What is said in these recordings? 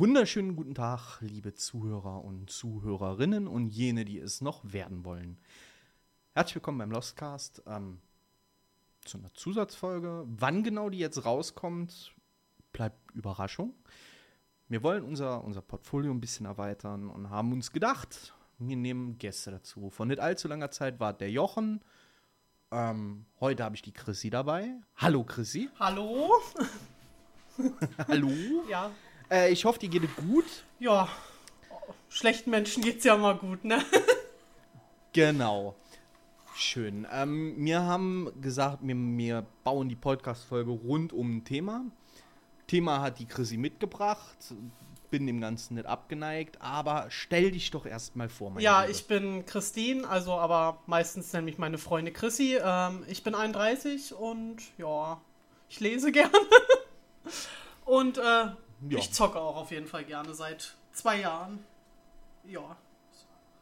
Wunderschönen guten Tag, liebe Zuhörer und Zuhörerinnen und jene, die es noch werden wollen. Herzlich willkommen beim Lostcast ähm, zu einer Zusatzfolge. Wann genau die jetzt rauskommt, bleibt Überraschung. Wir wollen unser, unser Portfolio ein bisschen erweitern und haben uns gedacht, wir nehmen Gäste dazu. Vor nicht allzu langer Zeit war der Jochen. Ähm, heute habe ich die Chrissy dabei. Hallo Chrissy. Hallo? Hallo. Ja. Äh, ich hoffe, dir geht es gut. Ja. Schlechten Menschen geht's ja mal gut, ne? Genau. Schön. Ähm, wir haben gesagt, wir, wir bauen die Podcast-Folge rund um ein Thema. Thema hat die Chrissy mitgebracht. Bin dem Ganzen nicht abgeneigt, aber stell dich doch erstmal vor, meine Ja, Liebe. ich bin Christine, also aber meistens nenne ich meine Freunde Chrissy. Ähm, ich bin 31 und ja, ich lese gerne. und äh, ja. Ich zocke auch auf jeden Fall gerne seit zwei Jahren. Ja.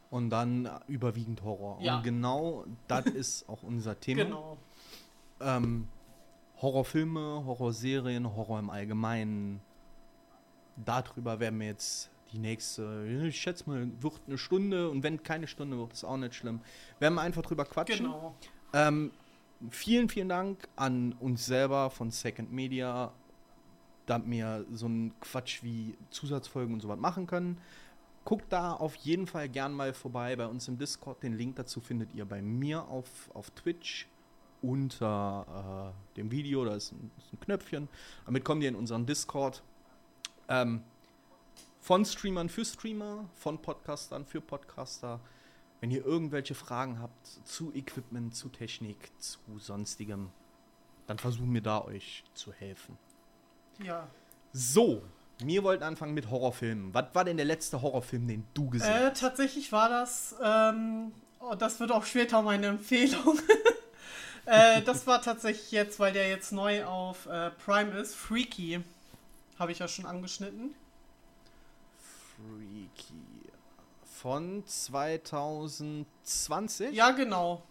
Und dann überwiegend Horror. Ja. Und genau das ist auch unser Thema. Genau. Ähm, Horrorfilme, Horrorserien, Horror im Allgemeinen. Darüber werden wir jetzt die nächste, ich schätze mal, wird eine Stunde und wenn keine Stunde wird, ist auch nicht schlimm. Werden wir einfach drüber quatschen. Genau. Ähm, vielen, vielen Dank an uns selber von Second Media damit wir so einen Quatsch wie Zusatzfolgen und sowas machen können. Guckt da auf jeden Fall gern mal vorbei bei uns im Discord. Den Link dazu findet ihr bei mir auf, auf Twitch unter äh, dem Video. Da ist ein, ist ein, Knöpfchen. Damit kommt ihr in unseren Discord. Ähm, von Streamern für Streamer, von Podcastern für Podcaster. Wenn ihr irgendwelche Fragen habt zu Equipment, zu Technik, zu sonstigem, dann versuchen wir da euch zu helfen. Ja. So, wir wollten anfangen mit Horrorfilmen. Was war denn der letzte Horrorfilm, den du gesehen äh, hast? Tatsächlich war das, ähm, oh, das wird auch später meine Empfehlung. äh, das war tatsächlich jetzt, weil der jetzt neu auf äh, Prime ist, Freaky. Habe ich ja schon angeschnitten. Freaky. Von 2020? Ja, genau.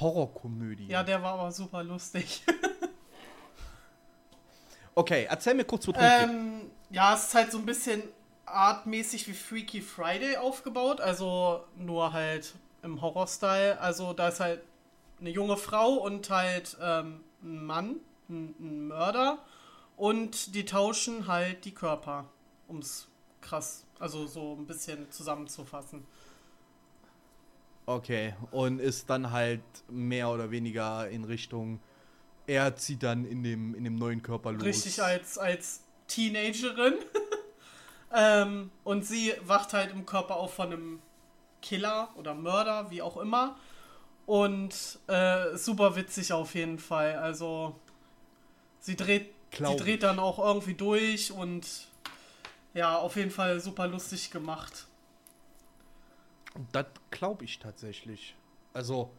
Horrorkomödie. Ja, der war aber super lustig. Okay, erzähl mir kurz, wo ähm, Ja, es ist halt so ein bisschen artmäßig wie Freaky Friday aufgebaut, also nur halt im Horror-Style. Also da ist halt eine junge Frau und halt ähm, ein Mann, ein, ein Mörder und die tauschen halt die Körper, um es krass, also so ein bisschen zusammenzufassen. Okay, und ist dann halt mehr oder weniger in Richtung er zieht dann in dem, in dem neuen Körper los. Richtig als, als Teenagerin. ähm, und sie wacht halt im Körper auf von einem Killer oder Mörder, wie auch immer. Und äh, super witzig auf jeden Fall. Also sie dreht, sie dreht dann auch irgendwie durch und ja, auf jeden Fall super lustig gemacht. Das glaube ich tatsächlich. Also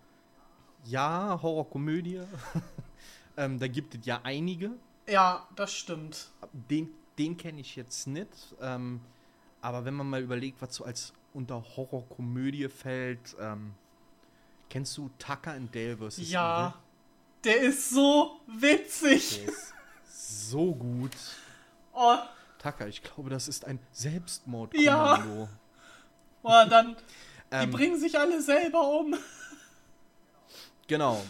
ja, Horrorkomödie. ähm, da gibt es ja einige. Ja, das stimmt. Den, den kenne ich jetzt nicht. Ähm, aber wenn man mal überlegt, was so als unter Horrorkomödie fällt, ähm, kennst du Tucker and Dale vs. Ja, Evil? der ist so witzig. Der ist so gut. Oh. Tucker, ich glaube, das ist ein Selbstmordkommando. Ja. Oh, dann, die ähm, bringen sich alle selber um. Genau.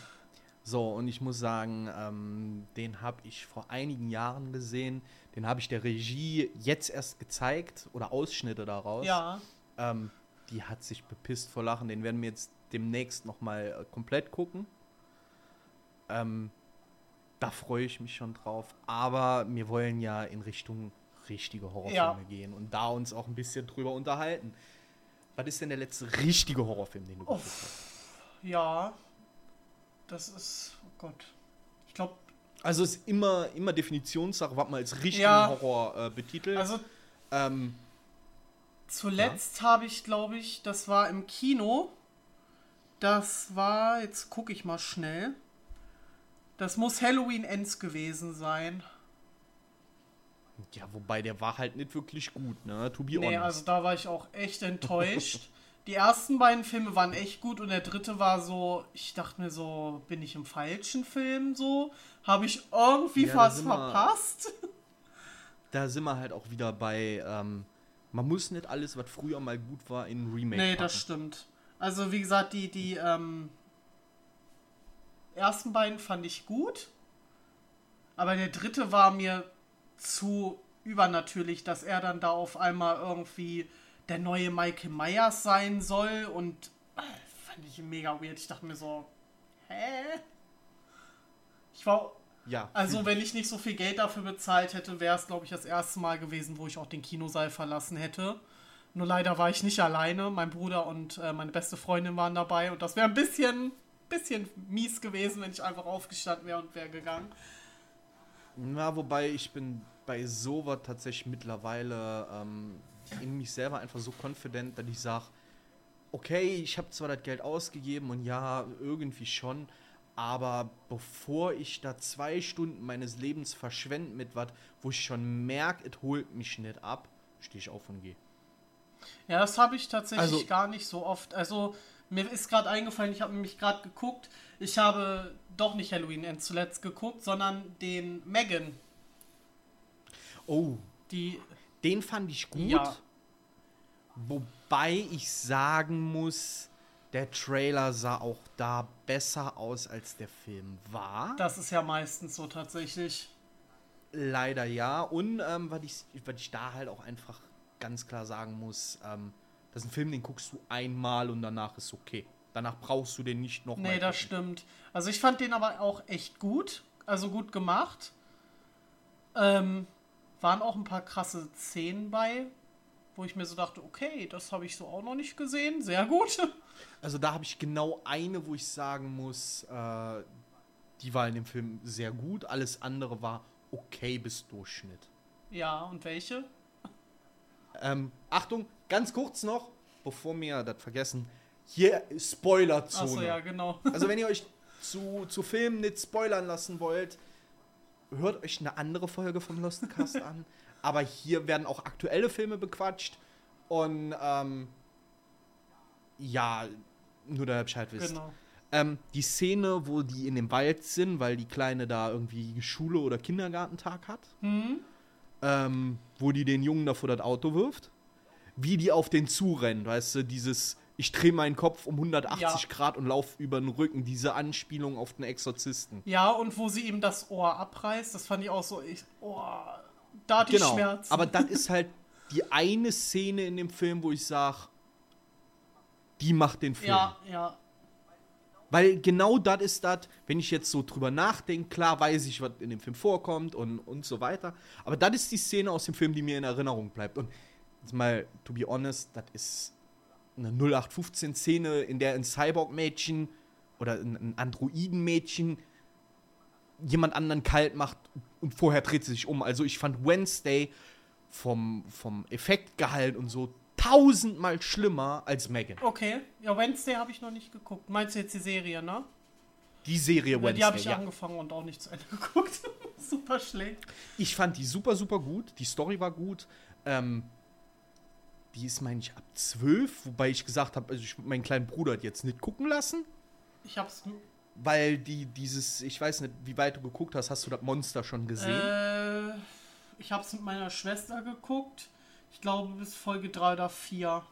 So, und ich muss sagen, ähm, den habe ich vor einigen Jahren gesehen. Den habe ich der Regie jetzt erst gezeigt oder Ausschnitte daraus. Ja. Ähm, die hat sich bepisst vor Lachen. Den werden wir jetzt demnächst nochmal äh, komplett gucken. Ähm, da freue ich mich schon drauf. Aber wir wollen ja in Richtung richtige Horrorfilme ja. gehen und da uns auch ein bisschen drüber unterhalten. Was ist denn der letzte richtige Horrorfilm, den du geguckt hast? Ja, das ist, oh Gott. Ich glaube. Also es ist immer, immer Definitionssache, was man als richtigen ja, Horror äh, betitelt. Also ähm, zuletzt ja. habe ich, glaube ich, das war im Kino. Das war, jetzt gucke ich mal schnell. Das muss Halloween Ends gewesen sein. Ja, wobei der war halt nicht wirklich gut, ne? To be nee, honest. also da war ich auch echt enttäuscht. Die ersten beiden Filme waren echt gut und der dritte war so, ich dachte mir so, bin ich im falschen Film so? Habe ich irgendwie ja, was verpasst? da sind wir halt auch wieder bei, ähm, man muss nicht alles, was früher mal gut war, in Remake Nee, packen. das stimmt. Also wie gesagt, die, die ähm, ersten beiden fand ich gut. Aber der dritte war mir zu übernatürlich, dass er dann da auf einmal irgendwie der neue Michael Myers sein soll und äh, fand ich mega weird. Ich dachte mir so, hä? Ich war, Ja. also wenn ich nicht so viel Geld dafür bezahlt hätte, wäre es glaube ich das erste Mal gewesen, wo ich auch den Kinosaal verlassen hätte. Nur leider war ich nicht alleine. Mein Bruder und äh, meine beste Freundin waren dabei und das wäre ein bisschen, bisschen mies gewesen, wenn ich einfach aufgestanden wäre und wäre gegangen. Na, wobei ich bin bei sowas tatsächlich mittlerweile ähm, in mich selber einfach so confident, dass ich sage, okay, ich habe zwar das Geld ausgegeben und ja, irgendwie schon, aber bevor ich da zwei Stunden meines Lebens verschwende mit was, wo ich schon merke, es holt mich nicht ab, stehe ich auf und gehe. Ja, das habe ich tatsächlich Also- gar nicht so oft. Also mir ist gerade eingefallen, ich habe nämlich gerade geguckt. Ich habe doch nicht Halloween End zuletzt geguckt, sondern den Megan. Oh, Die, den fand ich gut. Ja. Wobei ich sagen muss, der Trailer sah auch da besser aus, als der Film war. das ist ja meistens so tatsächlich. Leider ja. Und ähm, was, ich, was ich da halt auch einfach ganz klar sagen muss, ähm, das ist ein Film, den guckst du einmal und danach ist okay. Danach brauchst du den nicht noch Nee, das stimmt. Also ich fand den aber auch echt gut. Also gut gemacht. Ähm, waren auch ein paar krasse Szenen bei, wo ich mir so dachte, okay, das habe ich so auch noch nicht gesehen. Sehr gut. Also da habe ich genau eine, wo ich sagen muss, äh, die war in dem Film sehr gut. Alles andere war okay bis Durchschnitt. ja, und welche? Ähm, Achtung, ganz kurz noch, bevor wir das vergessen. Hier Spoilerzone. Achso, ja, genau. Also wenn ihr euch zu, zu Filmen nicht spoilern lassen wollt, hört euch eine andere Folge vom Lost Cast an. Aber hier werden auch aktuelle Filme bequatscht. Und ähm, ja, nur da ihr Bescheid wisst. Genau. Ähm, die Szene, wo die in dem Wald sind, weil die Kleine da irgendwie Schule- oder Kindergartentag hat, Hm? ähm, wo die den Jungen da vor das Auto wirft, wie die auf den zurennen, weißt du, dieses ich drehe meinen Kopf um 180 Ja. Grad und laufe über den Rücken, diese Anspielung auf den Exorzisten. Ja, und wo sie ihm das Ohr abreißt, das fand ich auch so, ich, oh, da ich Genau, Schmerzen. aber das ist halt die eine Szene in dem Film, wo ich sage, die macht den Film. ja, ja, Weil genau das ist das, wenn ich jetzt so drüber nachdenke, klar weiß ich, was in dem Film vorkommt und, und so weiter. Aber das ist die Szene aus dem Film, die mir in Erinnerung bleibt. Und jetzt mal, to be honest, das ist eine 0815-Szene, in der ein Cyborg-Mädchen oder ein, Androiden-Mädchen jemand anderen kalt macht und vorher dreht sie sich um. Also ich fand Wednesday vom, vom Effektgehalt und so tausendmal schlimmer als Megan. okay. Ja, Wednesday habe ich noch nicht geguckt. Meinst du jetzt die Serie, ne? Die Serie Wednesday, die habe ich ja. angefangen und auch nicht zu Ende geguckt. Super schlecht. Ich fand die super, super gut. Die Story war gut. Ähm, die ist, meine ich, ab 12, wobei ich gesagt habe, also ich meinen kleinen Bruder jetzt nicht gucken lassen, Ich hab's. weil die dieses, ich weiß nicht, wie weit du geguckt hast, hast du das Monster schon gesehen? Äh, ich hab's mit meiner Schwester geguckt. Ich glaube bis Folge 3 oder 4.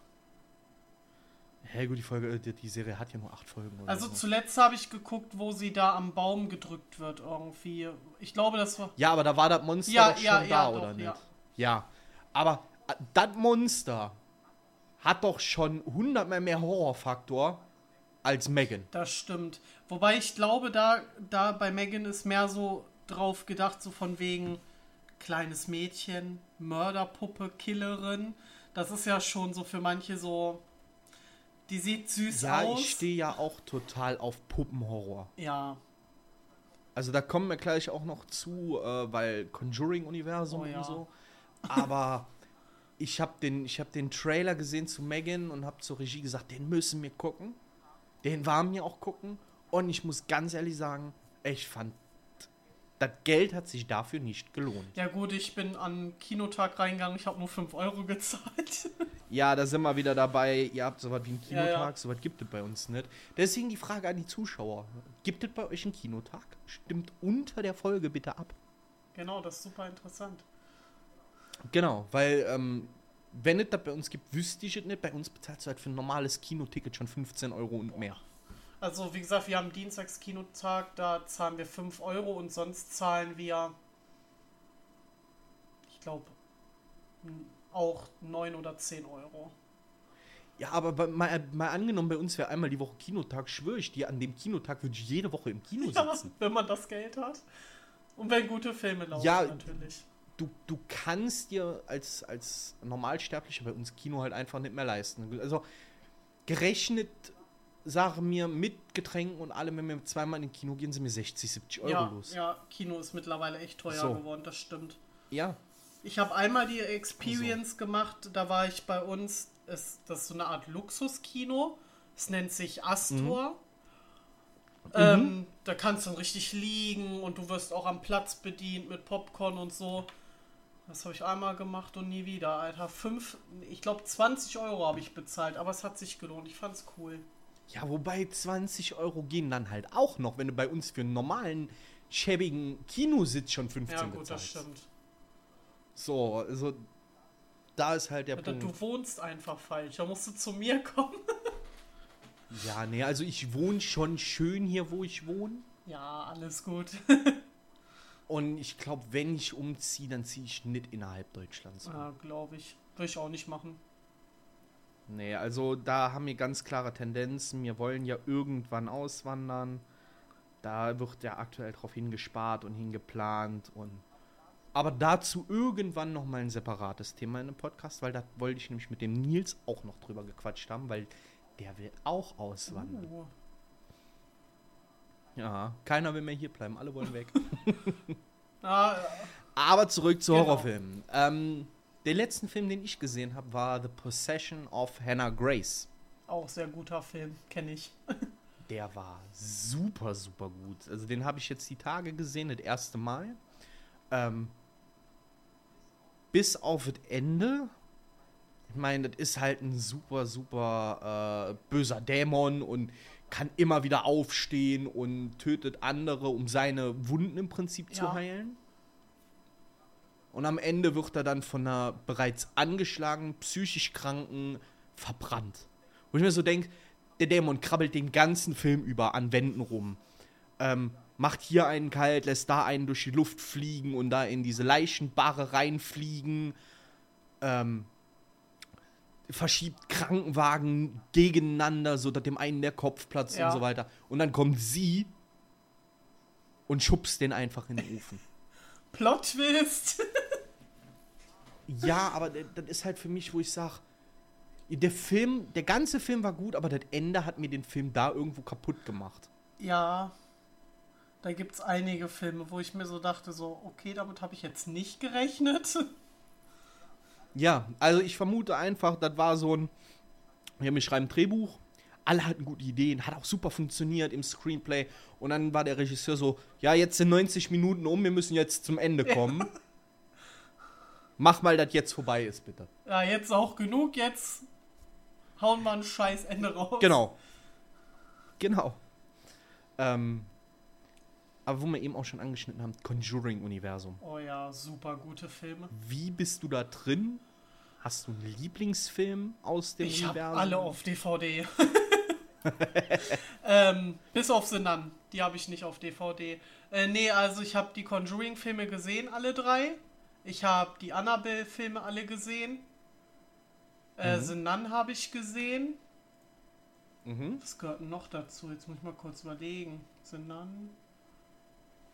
Hä, gut, die Folge, äh, die, die Serie hat ja nur acht Folgen oder Also so. zuletzt habe ich geguckt, wo sie da am Baum gedrückt wird irgendwie. Ich glaube, das war. Ja, aber da war das Monster Ja, doch schon ja, da, ja, oder doch, nicht? ja. Ja. Aber das Monster hat doch schon hundertmal mehr Horrorfaktor als Megan. Das stimmt. Wobei ich glaube, da, da bei Megan ist mehr so drauf gedacht, so von wegen kleines Mädchen, Mörderpuppe, Killerin. Das ist ja schon so für manche so. Die sieht süß Ja, aus. ich stehe ja auch total auf Puppenhorror. ja, Also da kommen wir gleich auch noch zu, äh, weil Conjuring-Universum Oh ja. und so. Aber ich habe den, ich hab den Trailer gesehen zu Megan und habe zur Regie gesagt, den müssen wir gucken. Den waren wir auch gucken. Und ich muss ganz ehrlich sagen, ich fand, das Geld hat sich dafür nicht gelohnt. ja gut, ich bin an Kinotag reingegangen, ich habe nur 5 Euro gezahlt. Ja, da sind wir wieder dabei. Ihr habt sowas wie einen Ja, Kinotag, ja. sowas gibt es bei uns nicht. Deswegen die Frage an die Zuschauer. Gibt es bei euch einen Kinotag? Stimmt unter der Folge bitte ab. genau, das ist super interessant. Genau, weil ähm, wenn es das bei uns gibt, wüsste ich es nicht. Bei uns bezahlst du halt für ein normales Kinoticket schon 15 Euro und mehr. Also, wie gesagt, wir haben Dienstagskinotag, da zahlen wir 5 Euro und sonst zahlen wir, ich glaube, auch 9 oder 10 Euro. Ja, aber bei, mal, mal angenommen, bei uns wäre einmal die Woche Kinotag, schwöre ich dir, an dem Kinotag würde ich jede Woche im Kino Ja, sitzen. wenn man das Geld hat. Und wenn gute Filme laufen, Ja, natürlich. Du, du kannst dir als, als Normalsterblicher bei uns Kino halt einfach nicht mehr leisten. Also gerechnet, sage mir, mit Getränken und allem, wenn wir zweimal in den Kino gehen, sind mir 60, 70 Euro Ja, los. ja, Kino ist mittlerweile echt teuer So. geworden, das stimmt. ja. Ich habe einmal die Experience gemacht, da war ich bei uns, ist, das ist so eine Art Luxuskino. Es nennt sich Astor. Ähm, da kannst du richtig liegen und du wirst auch am Platz bedient mit Popcorn und so. Das habe ich einmal gemacht und nie wieder, Alter. Fünf, ich glaube 20 Euro habe ich bezahlt, aber es hat sich gelohnt. Ich fand's cool. Ja, wobei 20 Euro gehen dann halt auch noch, wenn du bei uns für einen normalen, schäbigen Kinositz schon 15 Ja, gut, das bezahlst. stimmt. So, also da ist halt der Alter, Punkt. du wohnst einfach falsch. Da musst du zu mir kommen. Ja, nee, also ich wohne schon schön hier, wo ich wohne. Ja, alles gut. Und ich glaube, wenn ich umziehe, dann ziehe ich nicht innerhalb Deutschlands. um. ja, glaube ich. Würde ich auch nicht machen. Nee, also da haben wir ganz klare Tendenzen. Wir wollen ja irgendwann auswandern. Da wird ja aktuell drauf hingespart und hingeplant. Und aber dazu irgendwann noch mal ein separates Thema in einem Podcast, weil da wollte ich nämlich mit dem Nils auch noch drüber gequatscht haben, weil der will auch auswandern. Uh. Ja, keiner will mehr hier bleiben, alle wollen weg. Ah, Aber zurück zu Genau. Horrorfilmen. Ähm, der letzten Film, den ich gesehen habe, war The Possession of Hannah Grace. auch sehr guter Film, kenne ich. Der war super, super gut. Also den habe ich jetzt die Tage gesehen, das erste Mal. Ähm, bis auf das Ende. Ich meine, das ist halt ein super, super äh, böser Dämon und kann immer wieder aufstehen und tötet andere, um seine Wunden im Prinzip zu Ja. heilen. Und am Ende wird er dann von einer bereits angeschlagenen, psychisch Kranken verbrannt. Wo ich mir so denke, der Dämon krabbelt den ganzen Film über an Wänden rum. Ähm, macht hier einen kalt, lässt da einen durch die Luft fliegen und da in diese Leichenbarre reinfliegen. Ähm, verschiebt Krankenwagen gegeneinander, so dass dem einen der Kopf platzt Ja. und so weiter. Und dann kommt sie und schubst den einfach in den Ofen. Plot-Twist. Ja, aber das ist halt für mich, wo ich sage, der Film, der ganze Film war gut, aber das Ende hat mir den Film da irgendwo kaputt gemacht. ja, da gibt es einige Filme, wo ich mir so dachte, so, okay, damit habe ich jetzt nicht gerechnet. Ja, also ich vermute einfach, das war so ein, ja, wir schreiben ein Drehbuch, alle hatten gute Ideen, hat auch super funktioniert im Screenplay und dann war der Regisseur so, ja, jetzt sind 90 Minuten um, wir müssen jetzt zum Ende kommen. Mach mal, dass jetzt vorbei ist, bitte. Ja, jetzt auch genug, jetzt hauen wir ein scheiß Ende raus. Genau. Genau. Ähm, aber wo wir eben auch schon angeschnitten haben, Conjuring-Universum. Oh ja, super gute Filme. Wie bist du da drin? Hast du einen Lieblingsfilm aus dem Ich habe Universum? alle auf DVD. ähm, bis auf The Nun. Die habe ich nicht auf DVD. Äh, nee, also ich habe die Conjuring-Filme gesehen, alle drei. Ich habe die Annabelle-Filme alle gesehen. Äh, Mhm. The Nun habe ich gesehen. Mhm. Was gehört denn noch dazu? Jetzt muss ich mal kurz überlegen. The Nun.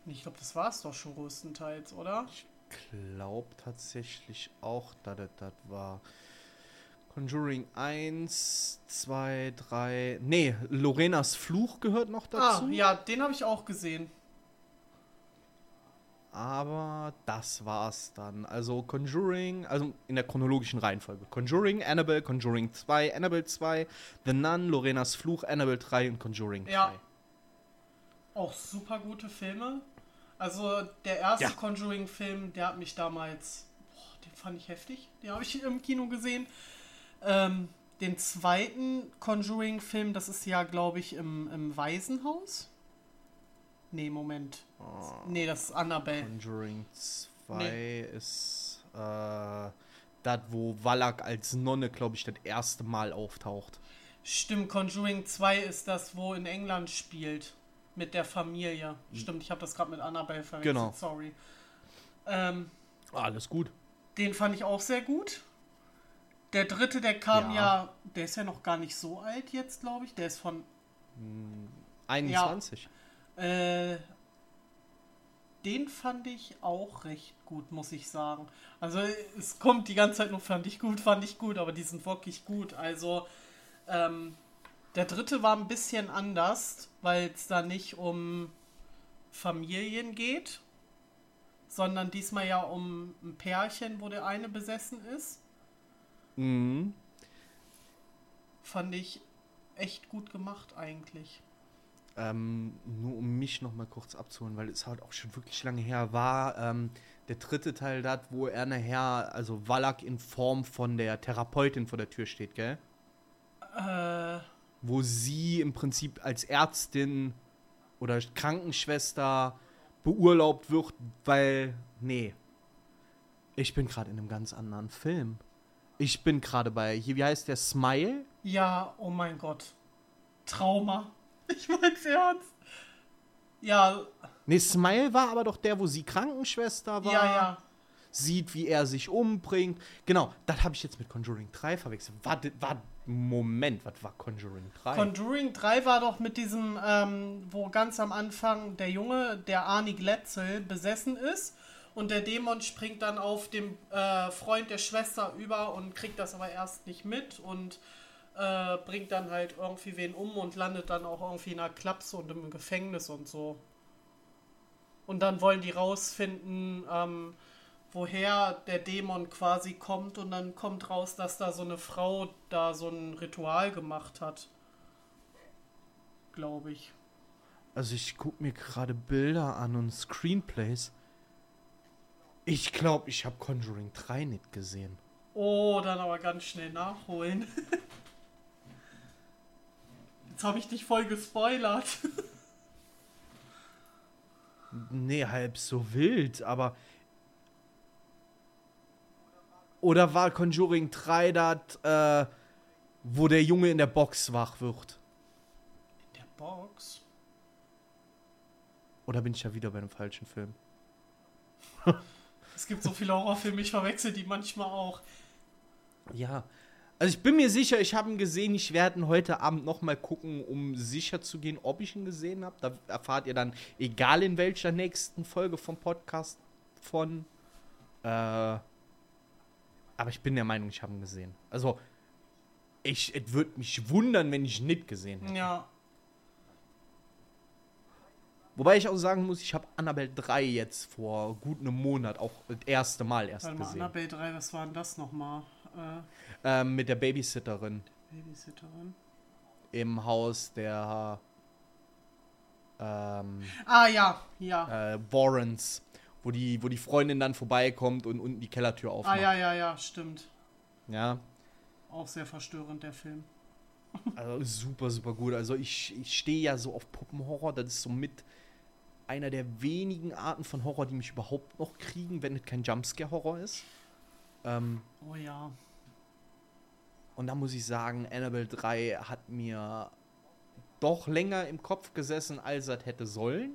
Ich glaube, das war es doch schon größtenteils, oder? Ich glaube tatsächlich auch, dass das das war. Conjuring 1, 2, 3. Nee, Lorenas Fluch gehört noch dazu. Ah, ja, den habe ich auch gesehen. Aber das war's dann. Also Conjuring, also in der chronologischen Reihenfolge. Conjuring, Annabelle, Conjuring 2, Annabelle 2, The Nun, Lorenas Fluch, Annabelle 3 und Conjuring 3. Ja. Auch super gute Filme. Also der erste Ja. Conjuring-Film, der hat mich damals, boah, den fand ich heftig. Den habe ich im Kino gesehen. Ähm, den zweiten Conjuring-Film, das ist ja, glaube ich, im, im Waisenhaus. Nee, Moment. Oh, Nee, das ist Annabelle. Conjuring 2 ist Äh, das, wo Wallach als Nonne, glaube ich, das erste Mal auftaucht. Stimmt, Conjuring 2 ist das, wo in England spielt. Mit der Familie. Stimmt, ich habe das gerade mit Annabelle verwechselt. Genau. Sorry. Ähm, Alles gut. den fand ich auch sehr gut. Der dritte, der kam ja, Ja. der ist ja noch gar nicht so alt jetzt, glaube ich. Der ist von 21. Äh, den fand ich auch recht gut, muss ich sagen. Also es kommt die ganze Zeit nur fand ich gut, fand ich gut, aber die sind wirklich gut. Also ähm, der dritte war ein bisschen anders, weil es da nicht um Familien geht, sondern diesmal ja um ein Pärchen, wo der eine besessen ist. Mhm. Fand ich echt gut gemacht eigentlich. Ähm, nur um mich noch mal kurz abzuholen, weil es halt auch schon wirklich lange her war. Ähm, der dritte Teil da, wo er nachher, also Wallach in Form von der Therapeutin vor der Tür steht, gell? Äh, Wo sie im Prinzip als Ärztin oder Krankenschwester beurlaubt wird, weil, nee, ich bin gerade in einem ganz anderen Film. Ich bin gerade bei, hier, wie heißt der, Smile? Ja, oh mein Gott. Trauma. Ich mein's ernst. Ja, Nee, Smile war aber doch der, wo sie Krankenschwester war. ja, ja. Sieht, wie er sich umbringt. Genau, das habe ich jetzt mit Conjuring 3 verwechselt. Warte, warte, Moment, was war Conjuring 3? Conjuring 3 war doch mit diesem, ähm, wo ganz am Anfang der Junge, der Arnie Glätzel, besessen ist. Und der Dämon springt dann auf dem äh, Freund der Schwester über und kriegt das aber erst nicht mit und äh, bringt dann halt irgendwie wen um und landet dann auch irgendwie in einer Klapse und im Gefängnis und so. Und dann wollen die rausfinden, ähm, woher der Dämon quasi kommt und dann kommt raus, dass da so eine Frau da so ein Ritual gemacht hat. Glaube ich. Also ich gucke mir gerade Bilder an und Screenplays. Ich glaube, ich habe Conjuring 3 nicht gesehen. Oh, dann aber ganz schnell nachholen. Jetzt habe ich dich voll gespoilert. Nee, halb so wild, aber. Oder war Conjuring 3 das, äh, wo der Junge in der Box wach wird? In der Box? Oder bin ich ja wieder bei einem falschen Film? Es gibt so viele Horrorfilme, ich verwechsel die manchmal auch. Ja. Also ich bin mir sicher, ich habe ihn gesehen. Ich werde ihn heute Abend noch mal gucken, um sicher zu gehen, ob ich ihn gesehen habe. Da erfahrt ihr dann, egal in welcher nächsten Folge vom Podcast von. Äh, aber ich bin der Meinung, ich habe ihn gesehen. Also ich, es würde mich wundern, wenn ich ihn nicht gesehen hätte. Ja. Wobei ich auch sagen muss, ich habe Annabelle 3 jetzt vor gut einem Monat auch das erste Mal erst Warte mal, gesehen. Annabelle 3, was war denn das nochmal? Äh, Ähm, mit der Babysitterin Babysitterin. im Haus der ähm, Ah ja, ja. äh, Warrens, wo die, wo die Freundin dann vorbeikommt und unten die Kellertür ah aufmacht. ja, ja, ja, stimmt. ja. Auch sehr verstörend, der Film. Also super, super gut. Also ich, ich stehe ja so auf Puppenhorror. Das ist so mit einer der wenigen Arten von Horror, die mich überhaupt noch kriegen, wenn es kein Jumpscare-Horror ist. Ähm, Oh ja. und da muss ich sagen, Annabelle 3 hat mir doch länger im Kopf gesessen, als das hätte sollen.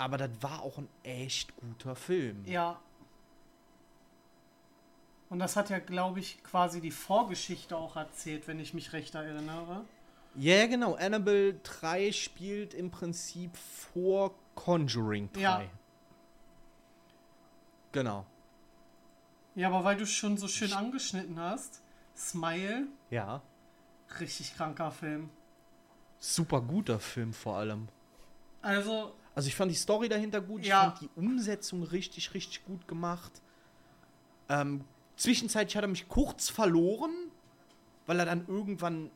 Aber das war auch ein echt guter Film. Ja. Und das hat ja, glaube ich, quasi die Vorgeschichte auch erzählt, wenn ich mich recht erinnere. Ja, genau. Annabelle 3 spielt im Prinzip vor Conjuring 3. Ja. Genau. Ja, aber weil du schon so schön angeschnitten hast, Smile, Ja. richtig kranker Film. Super guter Film vor allem. Also, Also ich fand die Story dahinter gut, ich Ja. fand die Umsetzung richtig, richtig gut gemacht. Ähm, zwischenzeitlich hat er mich kurz verloren, weil er dann irgendwann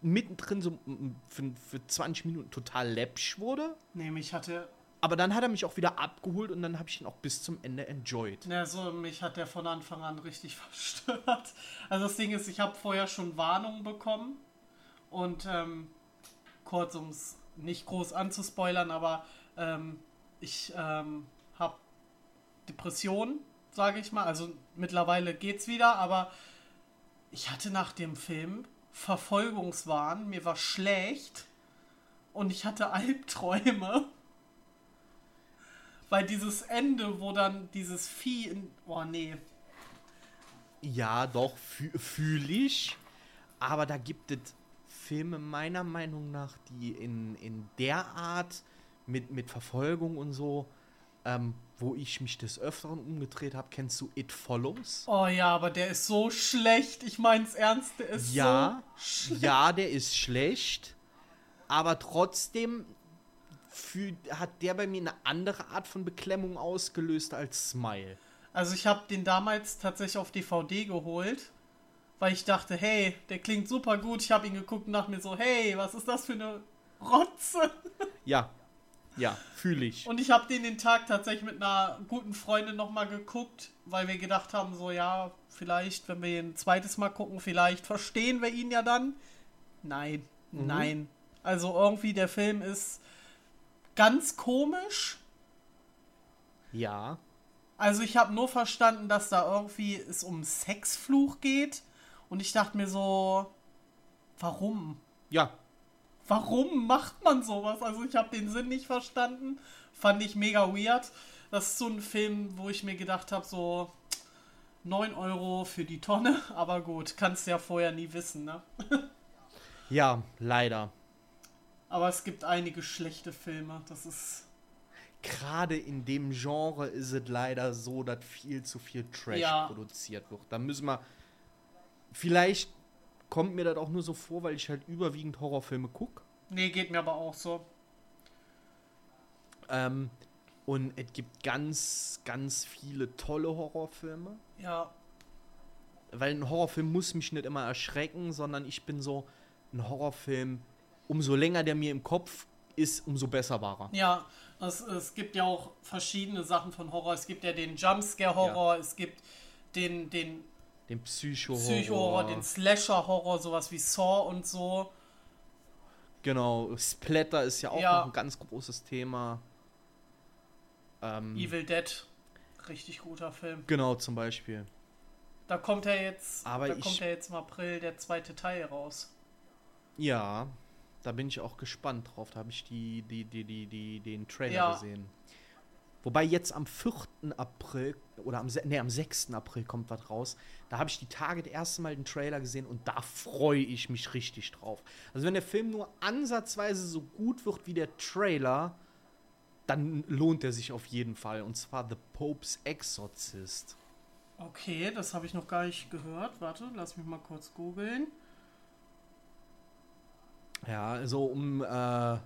mittendrin so für, für 20 Minuten total läppsch wurde. nee, mich hatte, Aber dann hat er mich auch wieder abgeholt und dann habe ich ihn auch bis zum Ende enjoyed. ne, so, mich hat der von Anfang an richtig verstört. Also das Ding ist, ich habe vorher schon Warnungen bekommen und ähm, kurz, um es nicht groß anzuspoilern, aber ähm, ich ähm, habe Depression, sage ich mal. Also mittlerweile geht's wieder, aber ich hatte nach dem Film Verfolgungswahn, mir war schlecht und ich hatte Albträume. Weil dieses Ende, wo dann dieses Vieh in. Oh nee. Ja, doch, fühle ich. Aber da gibt es Filme meiner Meinung nach, die in, in der Art mit, mit Verfolgung und so, ähm, wo ich mich des Öfteren umgedreht habe. Kennst du It Follows? Oh ja, aber der ist so schlecht. Ich mein's ernst, der ist ja, so schlecht. Ja, der ist schlecht. Aber trotzdem für, hat der bei mir eine andere Art von Beklemmung ausgelöst als Smile. Also ich habe den damals tatsächlich auf DVD geholt, weil ich dachte, hey, der klingt super gut. Ich habe ihn geguckt und dachte mir so, hey, was ist das für eine Rotze? Ja, ja, fühle ich. Und ich habe den den Tag tatsächlich mit einer guten Freundin nochmal geguckt, weil wir gedacht haben, so ja, vielleicht, wenn wir ihn ein zweites Mal gucken, vielleicht verstehen wir ihn ja dann. Nein, mhm. nein. Also irgendwie der Film ist ganz komisch. Ja. Also ich habe nur verstanden, dass da irgendwie es um Sexfluch geht. Und ich dachte mir so, warum? Ja, warum macht man sowas? Also ich habe den Sinn nicht verstanden. Fand ich mega weird. Das ist so ein Film, wo ich mir gedacht habe, so 9 Euro für die Tonne. Aber gut, kannst ja vorher nie wissen, ne? ja, leider. Aber es gibt einige schlechte Filme. Das ist. Gerade in dem Genre ist es leider so, dass viel zu viel Trash ja. produziert wird. Da müssen wir. Vielleicht kommt mir das auch nur so vor, weil ich halt überwiegend Horrorfilme gucke. Nee, geht mir aber auch so. Ähm, und es gibt ganz, ganz viele tolle Horrorfilme. Ja. Weil ein Horrorfilm muss mich nicht immer erschrecken, sondern ich bin so, ein Horrorfilm, umso länger der mir im Kopf ist, umso besser war er. Ja, es, es gibt ja auch verschiedene Sachen von Horror. Es gibt ja den Jumpscare-Horror, ja. es gibt den, den den Psycho-Horror. Psycho-Horror, den Slasher-Horror, sowas wie Saw und so. Genau, Splatter ist ja auch ja. noch ein ganz großes Thema. Ähm, Evil Dead, richtig guter Film. Genau, zum Beispiel. Da kommt er jetzt, Aber da kommt ja jetzt im April der zweite Teil raus. Ja, da bin ich auch gespannt drauf. Da habe ich die, die, die, die, die, den Trailer ja. gesehen. Wobei jetzt am 4. April oder am, nee, am 6. April kommt was raus. Da habe ich die Tage das erste Mal den Trailer gesehen und da freue ich mich richtig drauf. Also wenn der Film nur ansatzweise so gut wird wie der Trailer, dann lohnt er sich auf jeden Fall. Und zwar The Pope's Exorcist. Okay, das habe ich noch gar nicht gehört. Warte, lass mich mal kurz googeln. Ja, also um äh,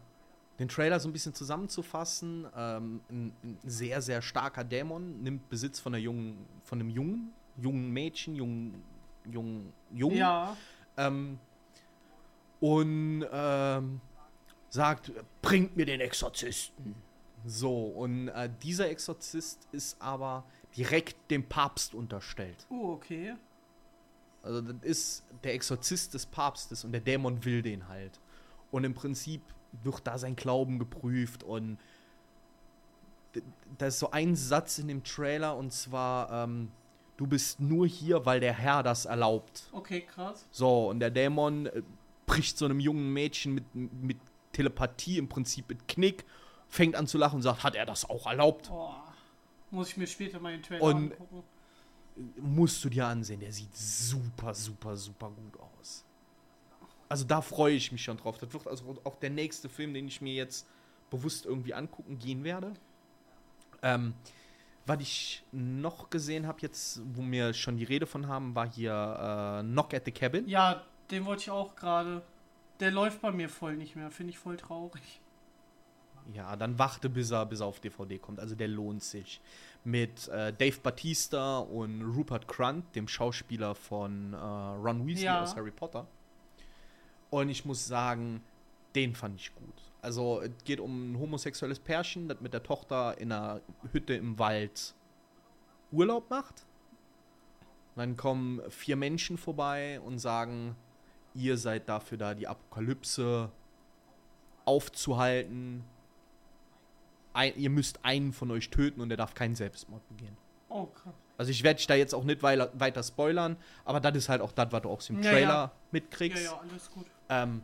den Trailer so ein bisschen zusammenzufassen, ähm, ein, ein, sehr, sehr starker Dämon nimmt Besitz von, einer jungen, von einem jungen, jungen Mädchen, jungen, jungen, jungen. Ja. Ähm, und ähm, sagt, bringt mir den Exorzisten. So, und äh, dieser Exorzist ist aber direkt dem Papst unterstellt. Oh, okay. Also das ist der Exorzist des Papstes und der Dämon will den halt. Und im Prinzip wird da sein Glauben geprüft und da ist so ein Satz in dem Trailer und zwar, ähm, du bist nur hier, weil der Herr das erlaubt. Okay, krass. So, und der Dämon äh, bricht so einem jungen Mädchen mit, mit Telepathie im Prinzip mit Knick, fängt an zu lachen und sagt, hat er das auch erlaubt? Oh, muss ich mir später mal den Trailer und angucken. Musst du dir ansehen, der sieht super, super, super gut aus. Also da freue ich mich schon drauf. Das wird also auch der nächste Film, den ich mir jetzt bewusst irgendwie angucken gehen werde. Ähm, was ich noch gesehen habe, jetzt, wo wir schon die Rede von haben, war hier äh, Knock at the Cabin. Ja, den wollte ich auch gerade. Der läuft bei mir voll nicht mehr. Finde ich voll traurig. Ja, dann warte, bis er, bis er auf DVD kommt. Also der lohnt sich. Mit äh, Dave Batista und Rupert Grant, dem Schauspieler von äh, Ron Weasley ja. aus Harry Potter. Und ich muss sagen, den fand ich gut. Also, es geht um ein homosexuelles Pärchen, das mit der Tochter in einer Hütte im Wald Urlaub macht. dann kommen vier Menschen vorbei und sagen, ihr seid dafür da, die Apokalypse aufzuhalten. ein, ihr müsst einen von euch töten und der darf keinen Selbstmord begehen. Oh, krass. Also ich werde dich da jetzt auch nicht weiter, weiter spoilern, aber das ist halt auch das, was du auch im Ja, Trailer ja. mitkriegst. Ja, ja, alles gut. Ähm,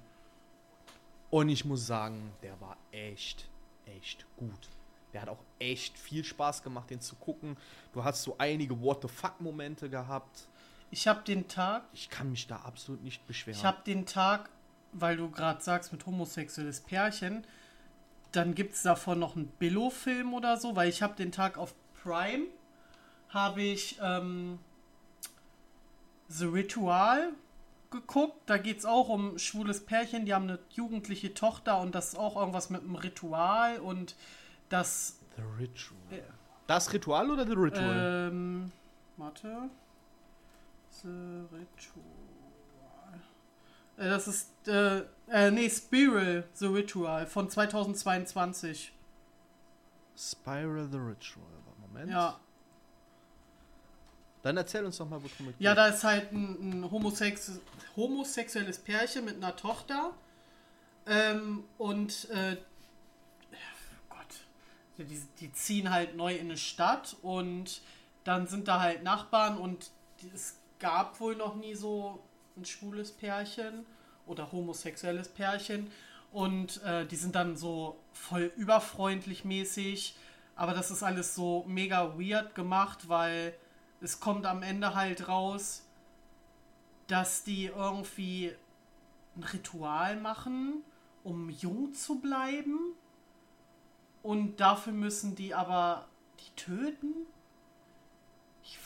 und ich muss sagen, der war echt, echt gut. Der hat auch echt viel Spaß gemacht, den zu gucken. Du hast so einige What the fuck-Momente gehabt. Ich habe den Tag, Ich kann mich da absolut nicht beschweren. ich habe den Tag, weil du gerade sagst mit homosexuelles Pärchen, dann gibt es davon noch einen Billo-Film oder so, weil ich habe den Tag auf Prime, habe ich ähm, The Ritual geguckt. Da geht es auch um schwules Pärchen, die haben eine jugendliche Tochter und das ist auch irgendwas mit einem Ritual und das The Ritual. Das Ritual oder The Ritual? Ähm, warte. The Ritual. Äh, das ist, äh, äh, nee, Spiral, The Ritual von 2022. Spiral The Ritual. Moment. Ja. Dann erzähl uns doch mal, worum es Ja, geht. da ist halt ein, ein homosex homosexuelles Pärchen mit einer Tochter. Ähm, und, äh, Gott, die, die ziehen halt neu in eine Stadt und dann sind da halt Nachbarn und es gab wohl noch nie so ein schwules Pärchen oder homosexuelles Pärchen und äh, die sind dann so voll überfreundlich mäßig, aber das ist alles so mega weird gemacht, weil es kommt am Ende halt raus, dass die irgendwie ein Ritual machen, um jung zu bleiben. Und dafür müssen die aber die töten. Ich,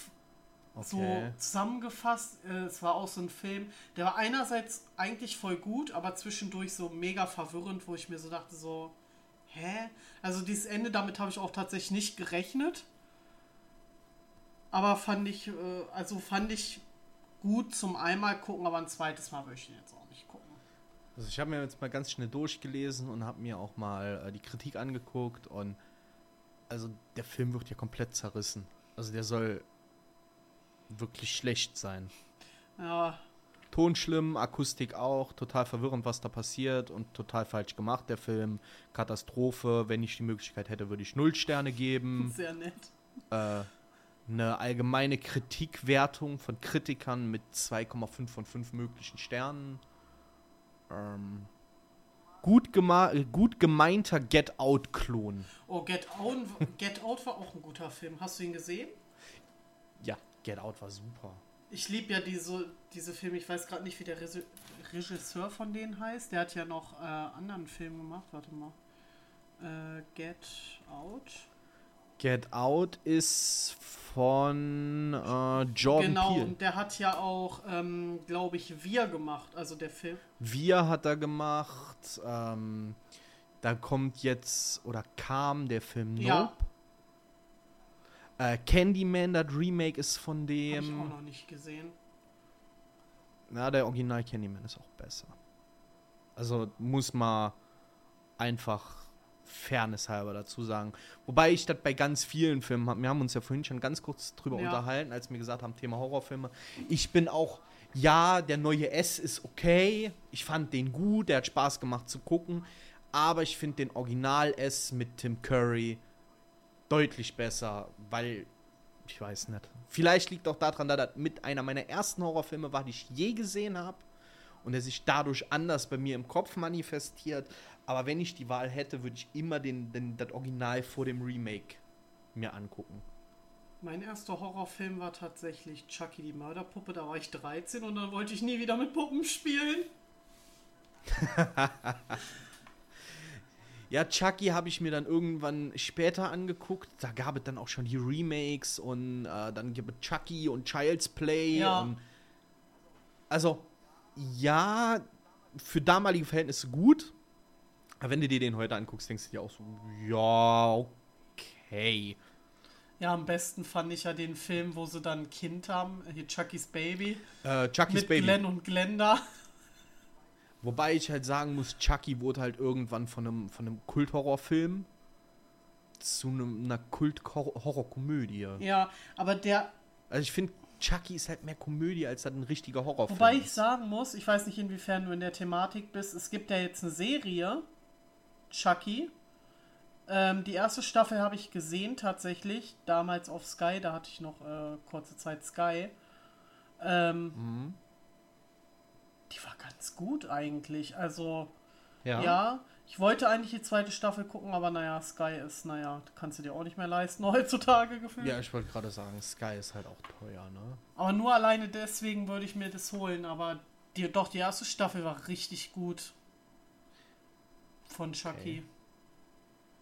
So Okay. zusammengefasst, äh, es war auch so ein Film, der war einerseits eigentlich voll gut, aber zwischendurch so mega verwirrend, wo ich mir so dachte, so, hä? Also dieses Ende, damit habe ich auch tatsächlich nicht gerechnet. Aber fand ich, äh, also fand ich gut zum einmal gucken, aber ein zweites Mal würde ich ihn jetzt auch nicht gucken. Also ich habe mir jetzt mal ganz schnell durchgelesen und habe mir auch mal äh, die Kritik angeguckt und also der Film wird ja komplett zerrissen. Also der soll wirklich schlecht sein. Ja, Ton schlimm, Akustik auch, total verwirrend, was da passiert und total falsch gemacht, der Film. Katastrophe, wenn ich die Möglichkeit hätte, würde ich null Sterne geben. sehr nett. äh, eine allgemeine Kritikwertung von Kritikern mit 2,5 von 5 möglichen Sternen. Ähm, gut, äh, gut gemeinter Get Out-Klon. Oh, Get Out, Get Out war auch ein guter Film. Hast du ihn gesehen? Ja, Get Out war super. Ich liebe ja diese, diese Filme. Ich weiß gerade nicht, wie der Regisseur von denen heißt. Der hat ja noch äh, anderen Film gemacht. Warte mal. Äh, Get Out. Get Out ist von äh, Jordan genau, Peele. und der hat ja auch, ähm, glaube ich, Wir gemacht. Also der Film. Wir hat er gemacht. Ähm, da kommt jetzt oder kam der Film Nope. Ja. Äh, Candyman, das Remake ist von Habe ich auch dem. noch nicht gesehen. Na, der Original Candyman ist auch besser. Also muss man einfach Fairness halber dazu sagen. Wobei ich das bei ganz vielen Filmen habe. Wir haben uns ja vorhin schon ganz kurz drüber Ja. unterhalten, als wir gesagt haben, Thema Horrorfilme. Ich bin auch, ja, der neue S ist okay. Ich fand den gut, der hat Spaß gemacht zu gucken. Aber ich finde den Original S mit Tim Curry deutlich besser, weil ich weiß nicht. Vielleicht liegt auch daran, dass das mit einer meiner ersten Horrorfilme war, die ich je gesehen habe und der sich dadurch anders bei mir im Kopf manifestiert. Aber wenn ich die Wahl hätte, würde ich immer den, den, das Original vor dem Remake mir angucken. Mein erster Horrorfilm war tatsächlich Chucky die Mörderpuppe. Da war ich 13 und dann wollte ich nie wieder mit Puppen spielen. Ja, Chucky habe ich mir dann irgendwann später angeguckt. Da gab es dann auch schon die Remakes und äh, dann gibt es Chucky und Child's Play. Ja. Und also, ja, für damalige Verhältnisse gut. Aber wenn du dir den heute anguckst, denkst du dir auch so, ja, okay. Ja, am besten fand ich ja den Film, wo sie dann ein Kind haben, hier Chuckys Baby, Äh, Chucky's mit Baby. Glenn und Glenda. Wobei ich halt sagen muss, Chucky wurde halt irgendwann von einem, von einem Kulthorrorfilm zu einem, einer Kult-Horrorkomödie. Ja, aber der, Also ich finde, Chucky ist halt mehr Komödie als halt ein richtiger Horrorfilm. wobei ich sagen muss, ich weiß nicht, inwiefern du in der Thematik bist, es gibt ja jetzt eine Serie, Chucky, Ähm, die erste Staffel habe ich gesehen tatsächlich, damals auf Sky, da hatte ich noch äh, kurze Zeit Sky. Ähm, Mhm. Die war ganz gut eigentlich. Also, Ja. ja. Ich wollte eigentlich die zweite Staffel gucken, aber naja, Sky ist, naja, kannst du dir auch nicht mehr leisten heutzutage gefühlt. Ja, ich wollte gerade sagen, Sky ist halt auch teuer, ne? Aber nur alleine deswegen würde ich mir das holen. Aber die, doch, die erste Staffel war richtig gut. Von Chucky. Okay.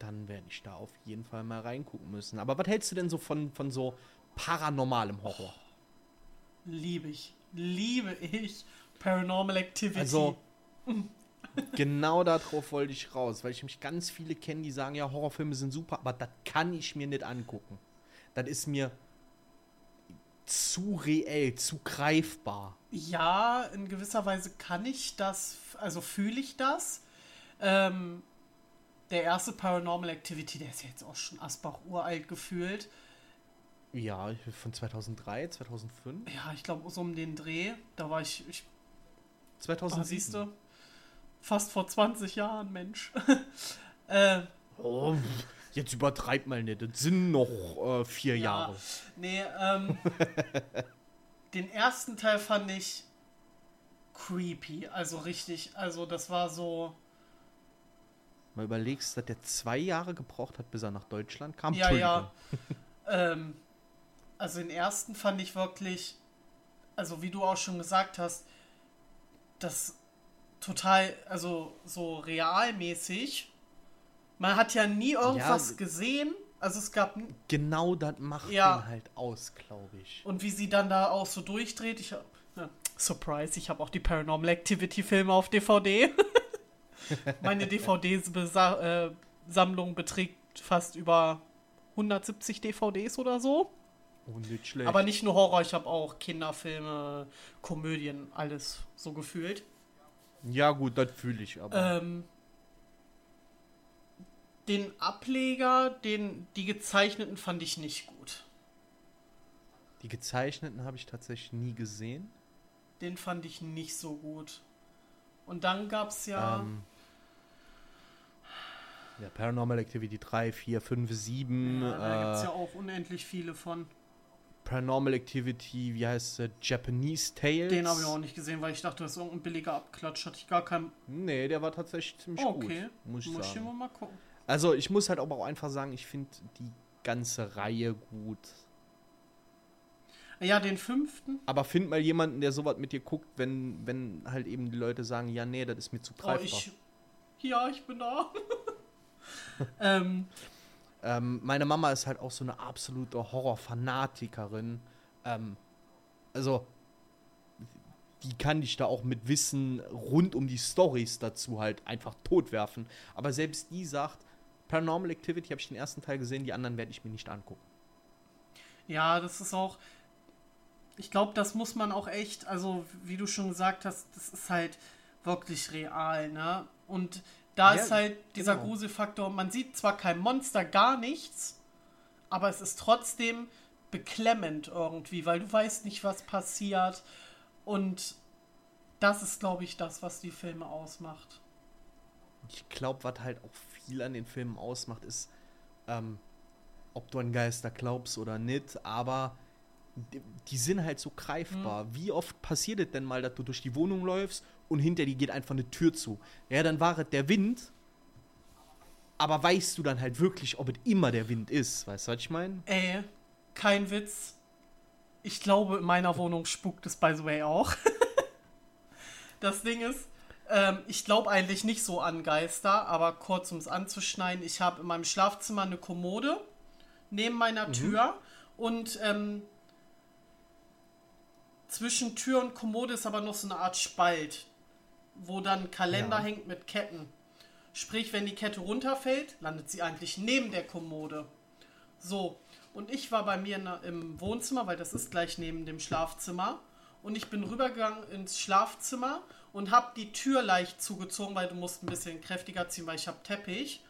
Dann werde ich da auf jeden Fall mal reingucken müssen. Aber was hältst du denn so von, von so paranormalem Horror? Liebe ich. Liebe ich. Paranormal Activity. Also, genau darauf wollte ich raus, weil ich mich ganz viele kenne, die sagen, ja, Horrorfilme sind super, aber das kann ich mir nicht angucken. Das ist mir zu reell, zu greifbar. Ja, in gewisser Weise kann ich das, also fühle ich das. Ähm, der erste Paranormal Activity, der ist jetzt auch schon Asbach uralt gefühlt. Ja, von 2003, 2005, Ja, ich glaube, so um den Dreh. Da war ich, ich 2007. ah, siehst du, fast vor 20 Jahren, Mensch. äh, Oh, jetzt übertreib mal nicht, das sind noch äh, vier Ja. Jahre. Nee, ähm, den ersten Teil fand ich creepy, also richtig, also das war so, Mal überlegst, dass der zwei Jahre gebraucht hat, bis er nach Deutschland kam. ja, ja, ähm, also den ersten fand ich wirklich, also wie du auch schon gesagt hast, das total, also so realmäßig. Man hat ja nie irgendwas Ja. gesehen, also es gab Genau das macht Ja. ihn halt aus, glaube ich. Und wie sie dann da auch so durchdreht. Ich habe, ja, Surprise, ich habe auch die Paranormal Activity Filme auf DVD. Meine DVD-Sammlung beträgt fast über 170 DVDs oder so. Oh, nicht schlecht. Aber nicht nur Horror, ich habe auch Kinderfilme, Komödien, alles so gefühlt. Ja, gut, das fühle ich aber. Ähm, den Ableger, den, die gezeichneten fand ich nicht gut. Die gezeichneten habe ich tatsächlich nie gesehen. Den fand ich nicht so gut. Und dann gab es ja. Ähm, ja, Paranormal Activity 3, 4, 5, 7. Ja, da gibt es äh, ja auch unendlich viele von. Paranormal Activity, wie heißt es? Japanese Tales. Den habe ich auch nicht gesehen, weil ich dachte, das ist irgendein billiger Abklatsch. Hatte ich gar keinen. Nee, der war tatsächlich ziemlich okay, gut, muss ich muss ich sagen. immer mal gucken. Also, ich muss halt aber auch einfach sagen, ich finde die ganze Reihe gut. Ja, den fünften. Aber find mal jemanden, der sowas mit dir guckt, wenn, wenn halt eben die Leute sagen, ja, nee, das ist mir zu Oh, greifbar. ich. Ja, ich bin da. ähm, Ähm, meine Mama ist halt auch so eine absolute Horrorfanatikerin. Ähm, also, die kann dich da auch mit Wissen rund um die Stories dazu halt einfach totwerfen. Aber selbst die sagt, Paranormal Activity habe ich den ersten Teil gesehen, die anderen werde ich mir nicht angucken. ja, das ist auch. Ich glaube, das muss man auch echt, also wie du schon gesagt hast, das ist halt wirklich real, ne? Und da Ja, ist halt dieser genau. Gruselfaktor, man sieht zwar kein Monster, gar nichts, aber es ist trotzdem beklemmend irgendwie, weil du weißt nicht, was passiert. Und das ist, glaube ich, das, was die Filme ausmacht. Ich glaube, was halt auch viel an den Filmen ausmacht, ist, ähm, ob du an Geister glaubst oder nicht, aber die, sind halt so greifbar. Wie oft passiert es denn mal, dass du durch die Wohnung läufst und hinter dir geht einfach eine Tür zu? Ja, dann war es der Wind, aber weißt du dann halt wirklich, ob es immer der Wind ist? Weißt du, was ich meine? Ey, kein Witz. Ich glaube, in meiner Wohnung spukt es by the way auch. das Ding ist, ähm, ich glaube eigentlich nicht so an Geister, aber kurz um es anzuschneiden, ich habe in meinem Schlafzimmer eine Kommode neben meiner Tür und ähm, zwischen Tür und Kommode ist aber noch so eine Art Spalt, wo dann Kalender Ja. hängt mit Ketten. Sprich, wenn die Kette runterfällt, landet sie eigentlich neben der Kommode. So, und ich war bei mir der- im Wohnzimmer, weil das ist gleich neben dem Schlafzimmer. Und ich bin rübergegangen ins Schlafzimmer und habe die Tür leicht zugezogen, weil du musst ein bisschen kräftiger ziehen, weil ich habe Teppich.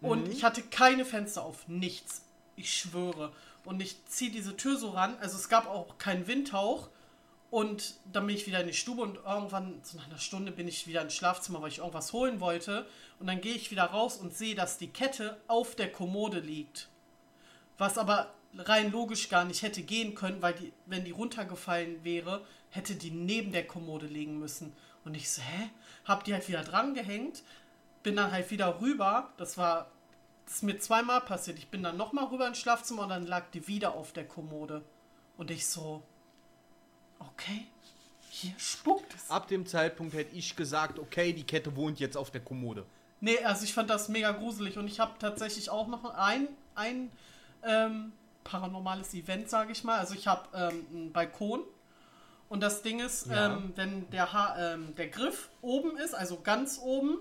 Und ich hatte keine Fenster auf, nichts. Ich schwöre. Und ich ziehe diese Tür so ran, also es gab auch keinen Windhauch. Und dann bin ich wieder in die Stube und irgendwann, so nach einer Stunde, bin ich wieder ins Schlafzimmer, weil ich irgendwas holen wollte. Und dann gehe ich wieder raus und sehe, dass die Kette auf der Kommode liegt. Was aber rein logisch gar nicht hätte gehen können, weil die, wenn die runtergefallen wäre, hätte die neben der Kommode liegen müssen. Und ich so, hä? Hab die halt wieder dran gehängt, bin dann halt wieder rüber. Das war, das ist mir zweimal passiert. Ich bin dann nochmal rüber ins Schlafzimmer und dann lag die wieder auf der Kommode. Und ich so, Okay. Hier spuckt es. Ab dem Zeitpunkt hätte ich gesagt, okay, die Kette wohnt jetzt auf der Kommode. Nee, also ich fand das mega gruselig und ich habe tatsächlich auch noch ein, ein ähm, paranormales Event, sage ich mal. Also ich habe ähm, einen Balkon und das Ding ist, ja. ähm, wenn der, ha ähm, der Griff oben ist, also ganz oben,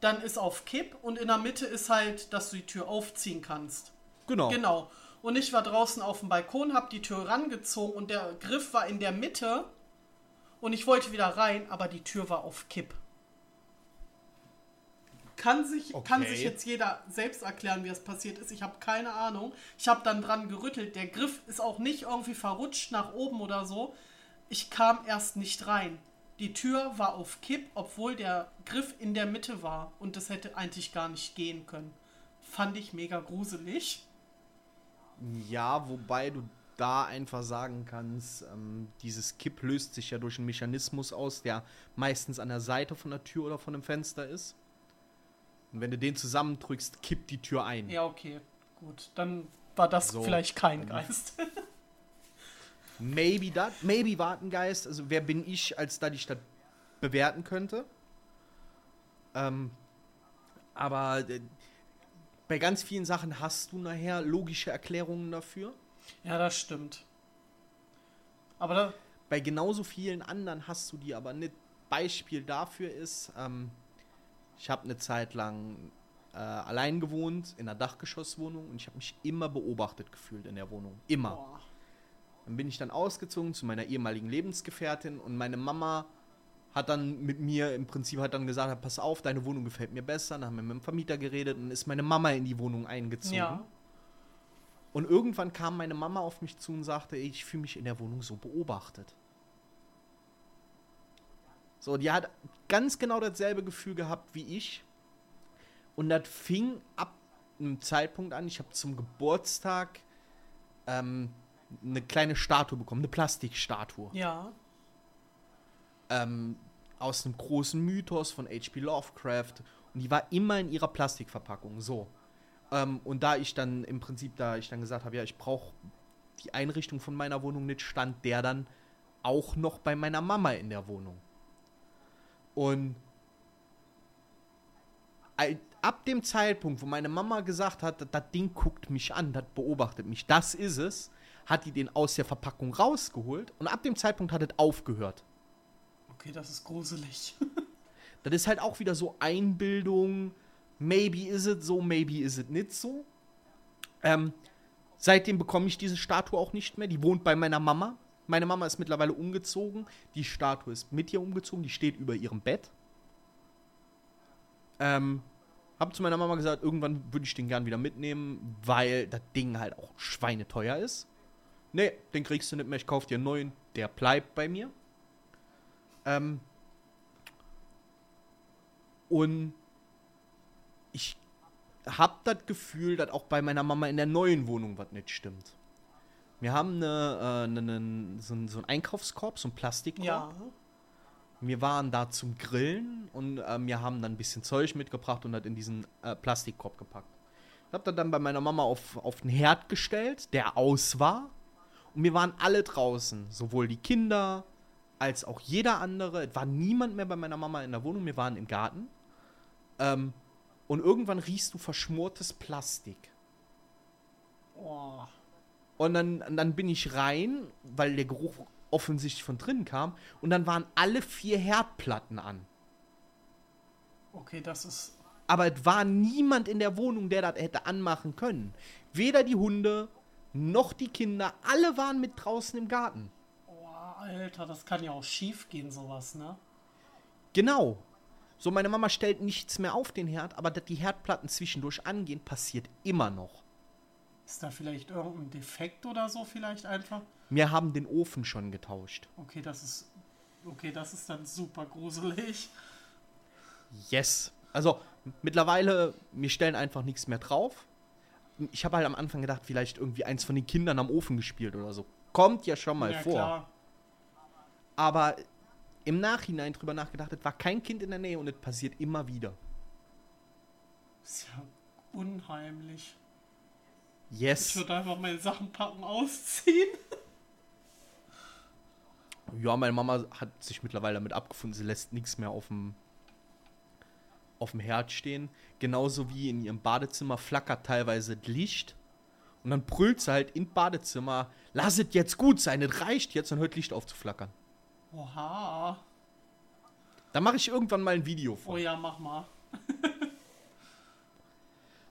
dann ist auf Kipp und in der Mitte ist halt, dass du die Tür aufziehen kannst. Genau. Genau. Und ich war draußen auf dem Balkon, habe die Tür rangezogen und der Griff war in der Mitte. Und ich wollte wieder rein, aber die Tür war auf Kipp. Kann sich, okay. kann sich jetzt jeder selbst erklären, wie es passiert ist. Ich habe keine Ahnung. Ich habe dann dran gerüttelt. Der Griff ist auch nicht irgendwie verrutscht nach oben oder so. Ich kam erst nicht rein. Die Tür war auf Kipp, obwohl der Griff in der Mitte war. Und das hätte eigentlich gar nicht gehen können. Fand ich mega gruselig. Ja, wobei du da einfach sagen kannst, ähm, dieses Kipp löst sich ja durch einen Mechanismus aus, der meistens an der Seite von der Tür oder von dem Fenster ist. Und wenn du den zusammendrückst, kippt die Tür ein. Ja, okay. Gut, dann war das so, vielleicht kein Geist. maybe that, maybe war ein Geist. Also wer bin ich, als da die Stadt bewerten könnte? Ähm, aber äh, bei ganz vielen Sachen hast du nachher logische Erklärungen dafür. Ja, das stimmt. Aber da bei genauso vielen anderen hast du die aber nicht. Beispiel dafür ist, ähm, ich habe eine Zeit lang äh, allein gewohnt in einer Dachgeschosswohnung und ich habe mich immer beobachtet gefühlt in der Wohnung. Immer. Boah. Dann bin ich dann ausgezogen zu meiner ehemaligen Lebensgefährtin und meine Mama hat dann mit mir im Prinzip hat dann gesagt, pass auf, deine Wohnung gefällt mir besser. Dann haben wir mit dem Vermieter geredet und ist meine Mama in die Wohnung eingezogen. Ja. Und irgendwann kam meine Mama auf mich zu und sagte, ich fühle mich in der Wohnung so beobachtet. So, die hat ganz genau dasselbe Gefühl gehabt wie ich. Und das fing ab einem Zeitpunkt an, ich habe zum Geburtstag ähm, eine kleine Statue bekommen, eine Plastikstatue. Ja ähm, aus einem großen Mythos von H.P. Lovecraft und die war immer in ihrer Plastikverpackung. So. Ähm, und da ich dann im Prinzip, da ich dann gesagt habe, ja, ich brauche die Einrichtung von meiner Wohnung nicht, stand der dann auch noch bei meiner Mama in der Wohnung. Und ab dem Zeitpunkt, wo meine Mama gesagt hat, das Ding guckt mich an, das beobachtet mich, das ist es, hat die den aus der Verpackung rausgeholt und ab dem Zeitpunkt hat es aufgehört. Okay, das ist gruselig. das ist halt auch wieder so Einbildung. Maybe is it so, maybe is it nicht so. Ähm, seitdem bekomme ich diese Statue auch nicht mehr. Die wohnt bei meiner Mama. Meine Mama ist mittlerweile umgezogen. Die Statue ist mit ihr umgezogen. Die steht über ihrem Bett. Ähm, hab zu meiner Mama gesagt, irgendwann würde ich den gern wieder mitnehmen, weil das Ding halt auch schweineteuer ist. Nee, den kriegst du nicht mehr. Ich kauf dir einen neuen. Der bleibt bei mir. Ähm, und ich habe das Gefühl, dass auch bei meiner Mama in der neuen Wohnung was nicht stimmt. Wir haben eine, äh, eine, eine so, ein, so einen Einkaufskorb, so einen Plastikkorb. Ja. Wir waren da zum Grillen und äh, wir haben dann ein bisschen Zeug mitgebracht und das in diesen äh, Plastikkorb gepackt. Ich habe das dann bei meiner Mama auf, auf den Herd gestellt, der aus war. Und wir waren alle draußen, sowohl die Kinder, als auch jeder andere. Es war niemand mehr bei meiner Mama in der Wohnung, wir waren im Garten. Ähm, und irgendwann riechst du verschmortes Plastik. Oh. Und dann, dann bin ich rein, weil der Geruch offensichtlich von drinnen kam. Und dann waren alle vier Herdplatten an. Okay, das ist. Aber es war niemand in der Wohnung, der das hätte anmachen können. Weder die Hunde noch die Kinder, alle waren mit draußen im Garten. Alter, das kann ja auch schief gehen, sowas, ne? Genau. So, meine Mama stellt nichts mehr auf den Herd, aber dass die Herdplatten zwischendurch angehen, passiert immer noch. Ist da vielleicht irgendein Defekt oder so vielleicht einfach? Wir haben den Ofen schon getauscht. Okay, das ist. Okay, das ist dann super gruselig. Yes. Also mittlerweile, wir stellen einfach nichts mehr drauf. Ich habe halt am Anfang gedacht, vielleicht irgendwie eins von den Kindern am Ofen gespielt oder so. Kommt ja schon mal ja, vor. klar. Aber im Nachhinein drüber nachgedacht, es war kein Kind in der Nähe und es passiert immer wieder. Ist ja unheimlich. Ich Yes. würde einfach meine Sachen packen, ausziehen. Ja, meine Mama hat sich mittlerweile damit abgefunden, sie lässt nichts mehr auf dem auf dem Herd stehen. Genauso wie in ihrem Badezimmer flackert teilweise das Licht. Und dann brüllt sie halt im Badezimmer, lass es jetzt gut sein, es reicht jetzt und hört Licht auf zu flackern. Oha. Da mache ich irgendwann mal ein Video Oh von. ja, mach mal.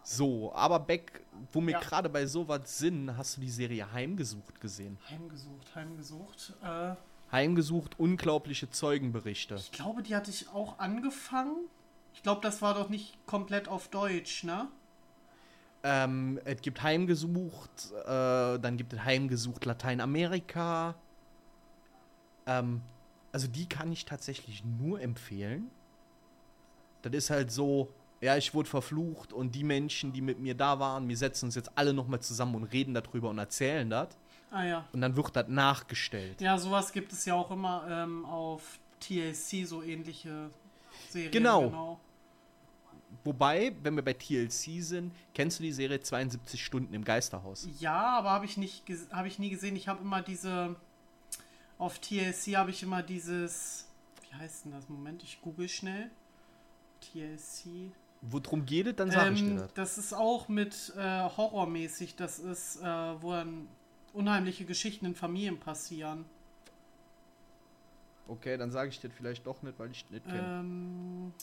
So, aber Beck, wo wir Ja. gerade bei sowas sind, hast du die Serie Heimgesucht gesehen? Heimgesucht, heimgesucht. Äh, Heimgesucht, unglaubliche Zeugenberichte. ich glaube, die hatte ich auch angefangen. Ich glaube, das war doch nicht komplett auf Deutsch, ne? Ähm, es gibt Heimgesucht, äh, dann gibt es Heimgesucht Lateinamerika. Ähm, also die kann ich tatsächlich nur empfehlen. Das ist halt so, ja, ich wurde verflucht und die Menschen, die mit mir da waren, wir setzen uns jetzt alle nochmal zusammen und reden darüber und erzählen das. Ah ja. Und dann wird das nachgestellt. Ja, sowas gibt es ja auch immer ähm, auf TLC, so ähnliche Serien. Genau. Wobei, wenn wir bei TLC sind, kennst du die Serie 72 Stunden im Geisterhaus? Ja, aber habe ich nicht, habe ich nie gesehen. Ich habe immer diese auf TLC habe ich immer dieses, wie heißt denn das? Moment, ich google schnell. TLC. Worum geht es, dann sag ich dir Ähm, das. das ist auch mit äh, horrormäßig. Das ist, äh, wo dann unheimliche Geschichten in Familien passieren. Okay, dann sage ich dir vielleicht doch nicht, weil ich es nicht kenne. Ähm,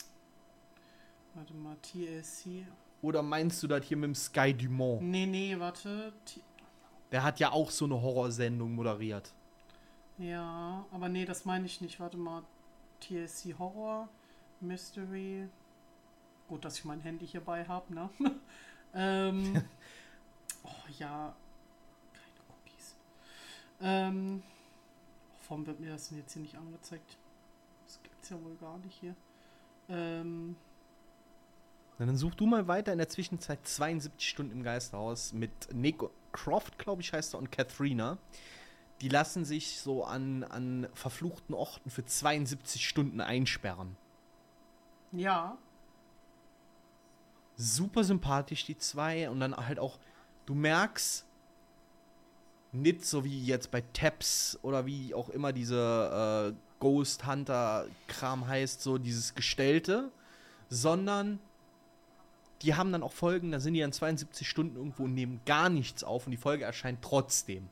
warte mal, TLC. Oder meinst du das hier mit dem Sky Dumont? Nee, nee, warte. T Der hat ja auch so eine Horrorsendung moderiert. ja, aber nee, das meine ich nicht. Warte mal. TLC Horror, Mystery. Gut, dass ich mein Handy hierbei habe, ne? ähm, oh ja. Keine Cookies. Ähm, warum wird mir das denn jetzt hier nicht angezeigt? Das gibt's ja wohl gar nicht hier. Ähm, dann such du mal weiter in der Zwischenzeit 72 Stunden im Geisterhaus mit Nick Croft, glaube ich, heißt er, und Katharina. Die lassen sich so an, an verfluchten Orten für 72 Stunden einsperren. ja. super sympathisch, die zwei. Und dann halt auch, du merkst, nicht so wie jetzt bei Taps oder wie auch immer diese äh, Ghost Hunter-Kram heißt, so dieses Gestellte, sondern die haben dann auch Folgen, da sind die dann 72 Stunden irgendwo und nehmen gar nichts auf und die Folge erscheint trotzdem.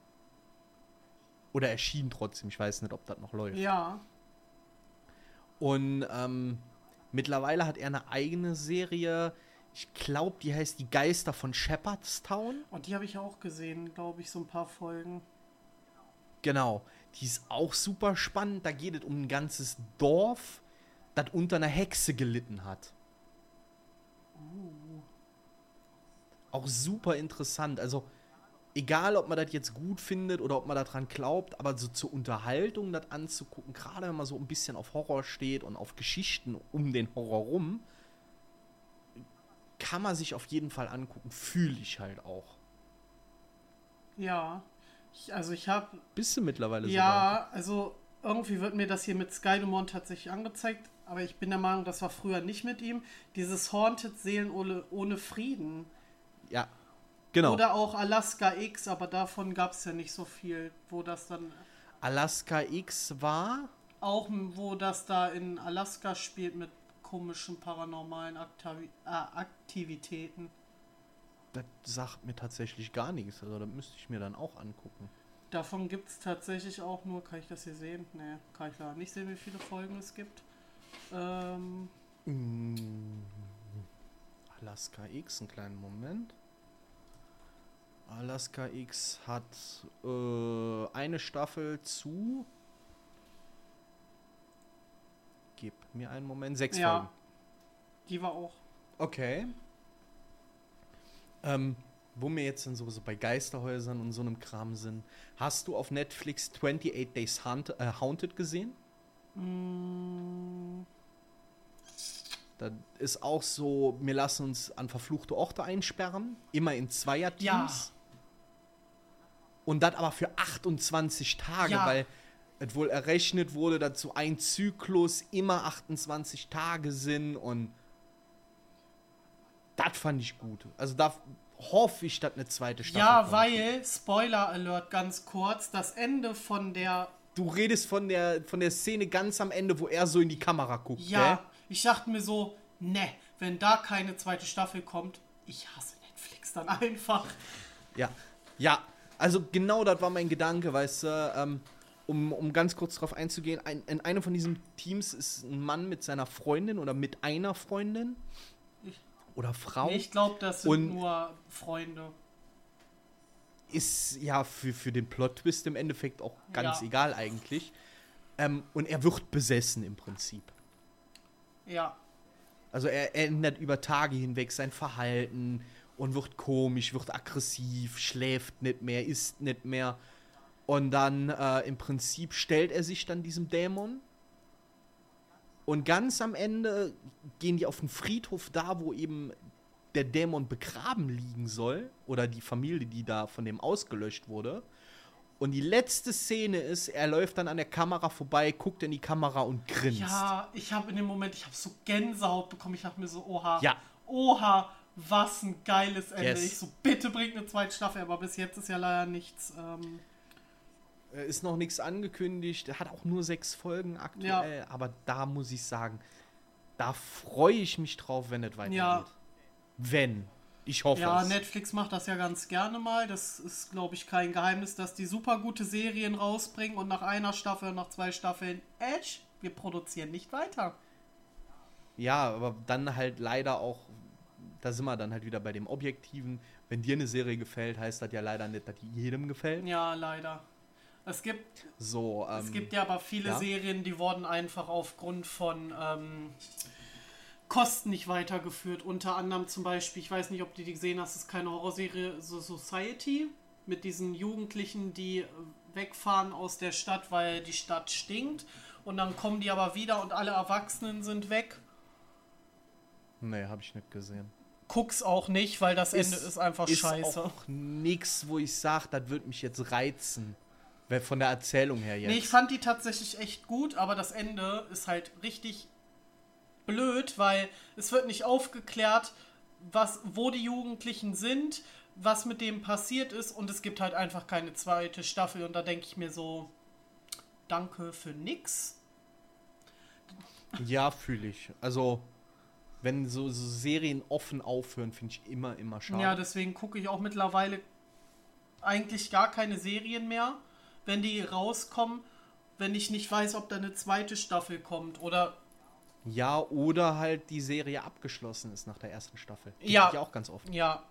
Oder erschien trotzdem, ich weiß nicht, ob das noch läuft. Ja. Und ähm, mittlerweile hat er eine eigene Serie. Ich glaube, die heißt Die Geister von Shepherdstown. Und die habe ich auch gesehen, glaube ich, so ein paar Folgen. Genau. Die ist auch super spannend. Da geht es um ein ganzes Dorf, das unter einer Hexe gelitten hat. Auch super interessant. Also, egal, ob man das jetzt gut findet oder ob man daran glaubt, aber so zur Unterhaltung das anzugucken, gerade wenn man so ein bisschen auf Horror steht und auf Geschichten um den Horror rum, kann man sich auf jeden Fall angucken. Fühle ich halt auch. Ja. Ich, also ich habe Bist du mittlerweile so weit? Ja, also irgendwie wird mir das hier mit Skydemon tatsächlich angezeigt, aber ich bin der Meinung, das war früher nicht mit ihm. Dieses Haunted Seelen ohne, ohne Frieden. Ja, genau. Oder auch Alaska X, aber davon gab es ja nicht so viel, wo das dann Alaska X war. auch, wo das da in Alaska spielt mit komischen paranormalen Aktavi äh, Aktivitäten. Das sagt mir tatsächlich gar nichts. Also, das müsste ich mir dann auch angucken. Davon gibt es tatsächlich auch nur, kann ich das hier sehen? Nee, kann ich leider nicht sehen, wie viele Folgen es gibt. Ähm, Mm. Alaska X, einen kleinen Moment. Alaska X hat äh, eine Staffel zu. Gib mir einen Moment. Sechs Ja. Folgen. die war auch Okay. Ähm, wo wir jetzt dann sowieso bei Geisterhäusern und so einem Kram sind, hast du auf Netflix 28 Days äh, Haunted gesehen? Mm, Da ist auch so, wir lassen uns an verfluchte Orte einsperren, immer in Zweierteams. Ja. Und das aber für 28 Tage, Ja. weil es wohl errechnet wurde, dass so ein Zyklus immer 28 Tage sind und das fand ich gut. Also da hoffe ich, dass eine zweite Staffel ja, kommt. weil, Spoiler Alert ganz kurz, das Ende von der. Du redest von der, von der Szene ganz am Ende, wo er so in die Kamera guckt, Ja, gell? Ich dachte mir so, ne, wenn da keine zweite Staffel kommt, ich hasse Netflix dann einfach. Ja, ja. Also genau das war mein Gedanke, weißt du, ähm, um, um ganz kurz darauf einzugehen, ein, in einem von diesen Teams ist ein Mann mit seiner Freundin oder mit einer Freundin oder Frau. Nee, ich glaube, das sind Und- nur Freunde. Ist ja für, für den Plot-Twist im Endeffekt auch ganz Ja. egal eigentlich. Ähm, und er wird besessen im Prinzip. Ja. Also er ändert über Tage hinweg sein Verhalten und wird komisch, wird aggressiv, schläft nicht mehr, isst nicht mehr. Und dann äh, im Prinzip stellt er sich dann diesem Dämon. Und ganz am Ende gehen die auf den Friedhof da, wo eben der Dämon begraben liegen soll. Oder die Familie, die da von dem ausgelöscht wurde. Und die letzte Szene ist, er läuft dann an der Kamera vorbei, guckt in die Kamera und grinst. Ja, ich habe in dem Moment, ich habe so Gänsehaut bekommen. Ich dachte mir so, oha. Ja. Oha, was ein geiles Ende. Yes. Ich so, bitte bringt eine zweite Staffel, aber bis jetzt ist ja leider nichts. Ähm, Äh, Ist noch nichts angekündigt. Er hat auch nur sechs Folgen aktuell. Aber da muss ich sagen, da freue ich mich drauf, wenn es weitergeht. Ja. Wenn. Ich hoffe ja, es. Netflix macht das ja ganz gerne mal. Das ist, glaube ich, kein Geheimnis, dass die super gute Serien rausbringen und nach einer Staffel, nach zwei Staffeln, Edge, wir produzieren nicht weiter. Ja, aber dann halt leider auch, da sind wir dann halt wieder bei dem Objektiven. Wenn dir eine Serie gefällt, heißt das ja leider nicht, dass die jedem gefällt. Ja, leider. Es gibt, So, ähm, es gibt ja aber viele ja? Serien, die wurden einfach aufgrund von ähm, Kosten nicht weitergeführt. Unter anderem zum Beispiel, ich weiß nicht, ob du die gesehen hast, ist keine Horrorserie, so Society mit diesen Jugendlichen, die wegfahren aus der Stadt, weil die Stadt stinkt. Und dann kommen die aber wieder und alle Erwachsenen sind weg. nee, habe ich nicht gesehen. Guck's auch nicht, weil das Ende ist einfach ist scheiße. auch nix, wo ich sage, das wird mich jetzt reizen. Von der Erzählung her jetzt. Nee, ich fand die tatsächlich echt gut, aber das Ende ist halt richtig blöd, weil es wird nicht aufgeklärt, was, wo die Jugendlichen sind, was mit dem passiert ist und es gibt halt einfach keine zweite Staffel und da denke ich mir so, danke für nix. Ja, fühle ich. Also, wenn so, so Serien offen aufhören, finde ich immer, immer schade. Ja, deswegen gucke ich auch mittlerweile eigentlich gar keine Serien mehr, wenn die rauskommen, wenn ich nicht weiß, ob da eine zweite Staffel kommt oder ja, oder halt die Serie abgeschlossen ist nach der ersten Staffel. Gibt Ja. es auch ganz oft. Ja.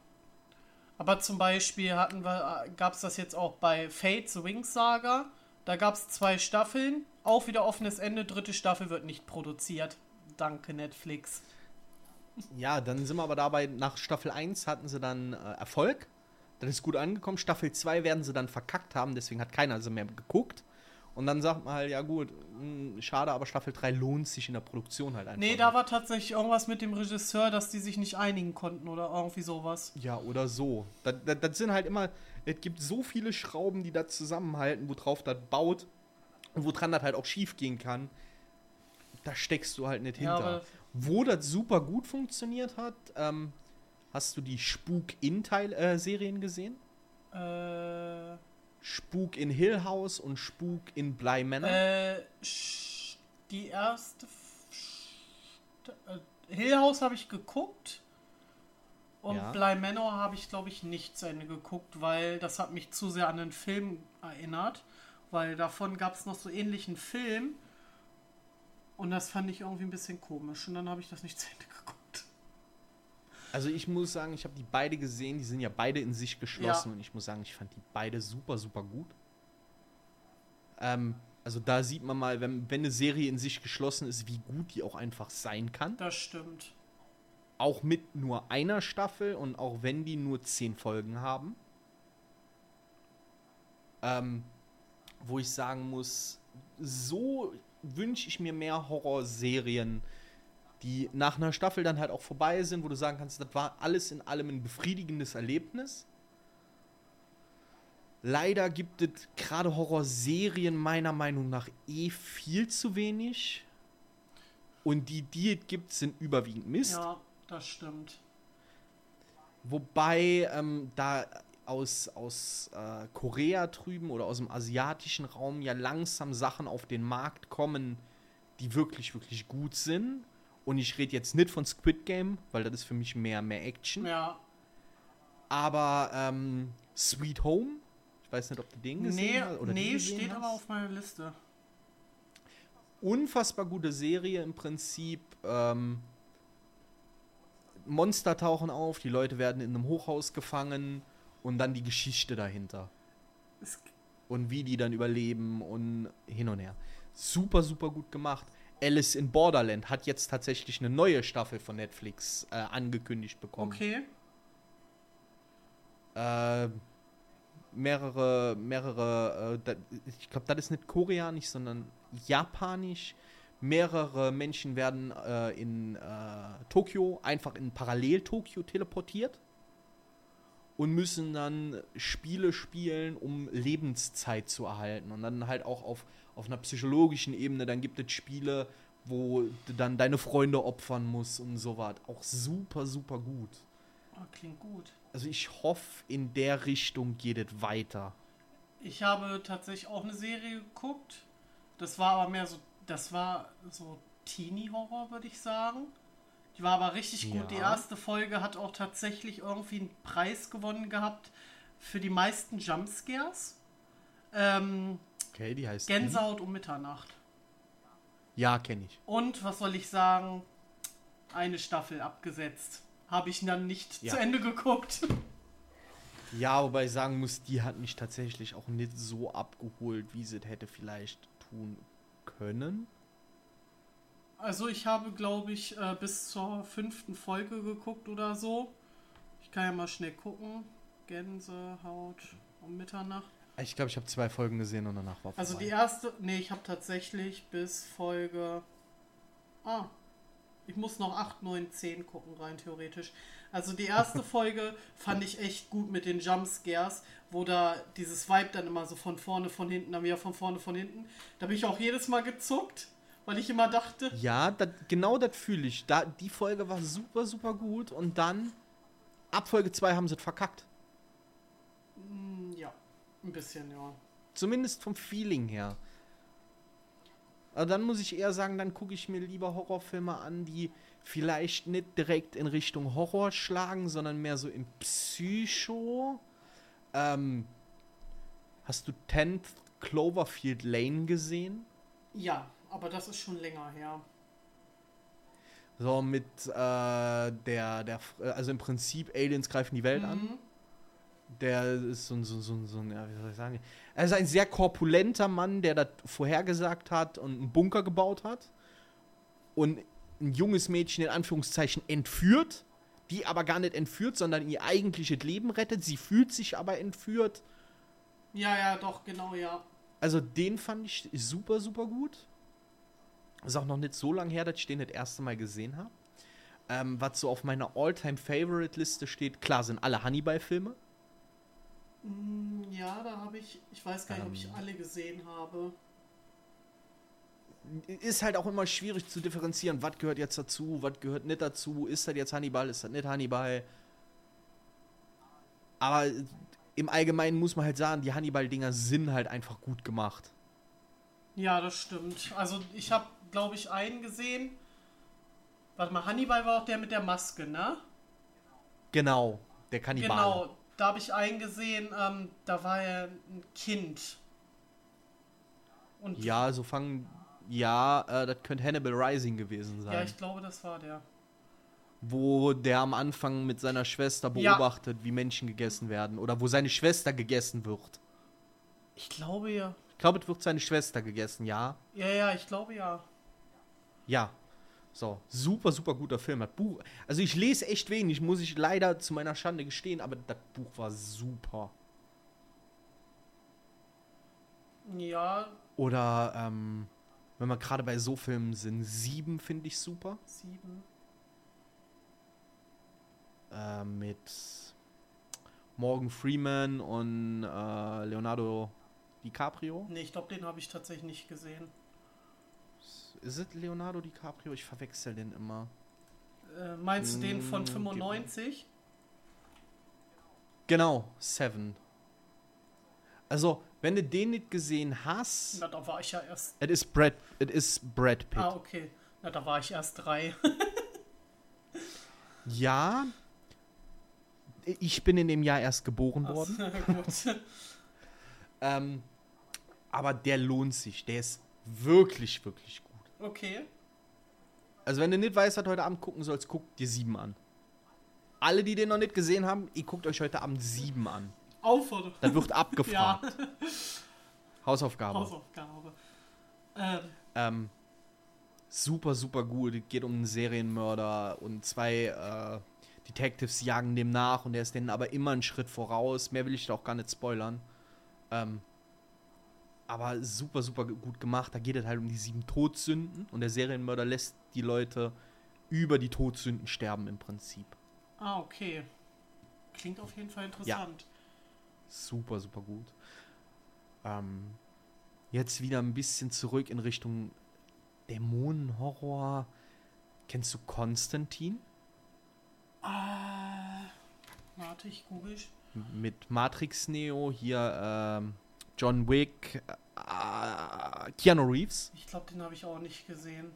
Aber zum Beispiel hatten wir, gab es das jetzt auch bei Fate, The Wings Saga. Da gab es zwei Staffeln, auch wieder offenes Ende, dritte Staffel wird nicht produziert. Danke Netflix. Ja, dann sind wir aber dabei, nach Staffel 1 hatten sie dann äh, Erfolg. Das ist gut angekommen. Staffel 2 werden sie dann verkackt haben, deswegen hat keiner sie mehr geguckt. Und dann sagt man halt, ja gut, mh, schade, aber Staffel 3 lohnt sich in der Produktion halt einfach. Nee, da war tatsächlich irgendwas mit dem Regisseur, dass die sich nicht einigen konnten oder irgendwie sowas. Ja, oder so. Das, das, das sind halt immer, es gibt so viele Schrauben, die das zusammenhalten, worauf das baut und woran das halt auch schief gehen kann. Da steckst du halt nicht Ja, hinter. Wo das super gut funktioniert hat, ähm, hast du die Spuk-In-Serien gesehen? Äh, Spuk in Hill House und Spuk in Bly Manor. äh, die erste. St- äh, Hill House habe ich geguckt. Und Ja. Bly Manor habe ich, glaube ich, nicht zu Ende geguckt, weil das hat mich zu sehr an den Film erinnert. Weil davon gab es noch so ähnlichen Film. Und das fand ich irgendwie ein bisschen komisch. Und dann habe ich das nicht zu Ende geguckt. Also ich muss sagen, ich habe die beide gesehen, die sind ja beide in sich geschlossen Ja. und ich muss sagen, ich fand die beide super, super gut. Ähm, also da sieht man mal, wenn, wenn eine Serie in sich geschlossen ist, wie gut die auch einfach sein kann. Das stimmt. auch mit nur einer Staffel und auch wenn die nur zehn Folgen haben. Ähm, wo ich sagen muss, so wünsche ich mir mehr Horrorserien, die nach einer Staffel dann halt auch vorbei sind, wo du sagen kannst, das war alles in allem ein befriedigendes Erlebnis. Leider gibt es gerade Horrorserien meiner Meinung nach eh viel zu wenig. Und die, die es gibt, sind überwiegend Mist. Ja, das stimmt. Wobei ähm, da aus, aus äh, Korea drüben oder aus dem asiatischen Raum ja langsam Sachen auf den Markt kommen, die wirklich, wirklich gut sind. Und ich rede jetzt nicht von Squid Game, weil das ist für mich mehr, mehr Action. Ja. Aber ähm, Sweet Home, ich weiß nicht, ob du den gesehen Nee, hast. Oder nee steht hast. aber auf meiner Liste. unfassbar gute Serie im Prinzip. Ähm, Monster tauchen auf, die Leute werden in einem Hochhaus gefangen und dann die Geschichte dahinter. Und wie die dann überleben und hin und her. Super, super gut gemacht. Alice in Borderland hat jetzt tatsächlich eine neue Staffel von Netflix äh, angekündigt bekommen. okay. Äh, mehrere, mehrere, äh, da, ich glaube, das ist nicht koreanisch, sondern japanisch. Mehrere Menschen werden äh, in äh, Tokio einfach in Parallel-Tokio teleportiert und müssen dann Spiele spielen, um Lebenszeit zu erhalten. Und dann halt auch auf, auf einer psychologischen Ebene, dann gibt es Spiele, wo du dann deine Freunde opfern musst und so was. Auch super, super gut. Ah, klingt gut. Also ich hoffe, in der Richtung geht es weiter. Ich habe tatsächlich auch eine Serie geguckt. Das war aber mehr so, das war so Teenie-Horror, würde ich sagen. Die war aber richtig gut. Ja. Die erste Folge hat auch tatsächlich irgendwie einen Preis gewonnen gehabt für die meisten Jumpscares. Ähm, Okay, die heißt. Gänsehaut um Mitternacht. Die? Ja, kenne ich. Und was soll ich sagen? Eine Staffel abgesetzt. Habe ich dann nicht Ja. zu Ende geguckt. Ja, wobei ich sagen muss, die hat mich tatsächlich auch nicht so abgeholt, wie sie es hätte vielleicht tun können. Also ich habe, glaube ich, äh, bis zur fünften Folge geguckt oder so. Ich kann ja mal schnell gucken. Gänsehaut um Mitternacht. Ich glaube, ich habe zwei Folgen gesehen und danach war Also die vorbei. erste, nee, ich habe tatsächlich bis Folge. Ah, ich muss noch 8, 9, 10 gucken, rein theoretisch. Also die erste Folge fand ich echt gut mit den Jumpscares, wo da dieses Vibe dann immer so von vorne, von hinten, dann wieder von vorne, von hinten. Da bin ich auch jedes Mal gezuckt, weil ich immer dachte, Ja, dat, genau das fühle ich. Da, die Folge war super, super gut und dann ab Folge 2 haben sie es verkackt. Ein bisschen, ja. Zumindest vom Feeling her. Aber dann muss ich eher sagen, dann gucke ich mir lieber Horrorfilme an, die vielleicht nicht direkt in Richtung Horror schlagen, sondern mehr so im Psycho. Ähm, hast du 10th Cloverfield Lane gesehen? Ja, aber das ist schon länger her. So mit äh, der, der, also im Prinzip Aliens greifen die Welt an. Der ist so ein, so, so, so ja, wie soll ich sagen, er ist ein sehr korpulenter Mann, der das vorhergesagt hat und einen Bunker gebaut hat. Und ein junges Mädchen in Anführungszeichen entführt, die aber gar nicht entführt, sondern ihr eigentliches Leben rettet. Sie fühlt sich aber entführt. Ja, ja, doch, genau, ja. Also den fand ich super, super gut. Ist auch noch nicht so lange her, dass ich den das erste Mal gesehen habe. Ähm, was so auf meiner All-Time-Favorite-Liste steht, klar sind alle Hannibal-Filme. Mm, Ja, da habe ich, ich weiß gar nicht, ob ich Ähm. alle gesehen habe. ist halt auch immer schwierig zu differenzieren, was gehört jetzt dazu, was gehört nicht dazu, ist das jetzt Hannibal, ist das nicht Hannibal. Aber im Allgemeinen muss man halt sagen, die Hannibal-Dinger sind halt einfach gut gemacht. Ja, das stimmt. Also ich habe, glaube ich, einen gesehen. Warte mal, Hannibal war auch der mit der Maske, ne? Genau, der Kannibal. Genau, da habe ich einen gesehen, ähm, da war er ein Kind. Und Ja, so fangen. Ja, äh, das könnte Hannibal Rising gewesen sein. ja, ich glaube, das war der. wo der am Anfang mit seiner Schwester Ja. beobachtet, wie Menschen gegessen werden. Oder wo seine Schwester gegessen wird. Ich glaube ja. Ich glaube, es wird seine Schwester gegessen, ja. Ja, ja, ich glaube ja. Ja. So, super, super guter Film. Das Buch, also ich lese echt wenig, muss ich leider zu meiner Schande gestehen, aber das Buch war super. Ja, Oder, ähm, wenn wir gerade bei so Filmen sind, sieben finde ich super. sieben. Äh, mit Morgan Freeman und äh, Leonardo DiCaprio. Nee, ich glaube, den habe ich tatsächlich nicht gesehen. Ist es Leonardo DiCaprio? Ich verwechsel den immer. Äh, meinst du den von Mm, 95? Genau, Seven. Also, wenn du den nicht gesehen hast, Na, da war ich ja erst. es ist Brad, ist Brad Pitt. Ah, okay. Na, da war ich erst drei. Ja, ich bin in dem Jahr erst geboren Ach, worden. gut. Ähm, aber der lohnt sich. Der ist wirklich, wirklich gut. Okay. Also, wenn du nicht weißt, was du heute Abend gucken sollst, guck dir sieben an. Alle, die den noch nicht gesehen haben, ihr guckt euch heute Abend sieben an. Aufforderung. Dann wird Ja, abgefragt. Hausaufgabe. Hausaufgabe. Ähm, Ähm, super, super gut. Es geht um einen Serienmörder und zwei äh, Detectives jagen dem nach und der ist denen aber immer einen Schritt voraus. Mehr will ich da auch gar nicht spoilern. Ähm, aber super, super gut gemacht. Da geht es halt um die sieben Todsünden und der Serienmörder lässt die Leute über die Todsünden sterben im Prinzip. ah, okay. Klingt auf jeden Fall interessant. Super, super gut. Ähm, jetzt wieder ein bisschen zurück in Richtung Dämonenhorror. Kennst du Konstantin? Ah, warte, ich google. Mit Matrix Neo, hier ähm, John Wick, äh, Keanu Reeves. Ich glaube, den habe ich auch nicht gesehen.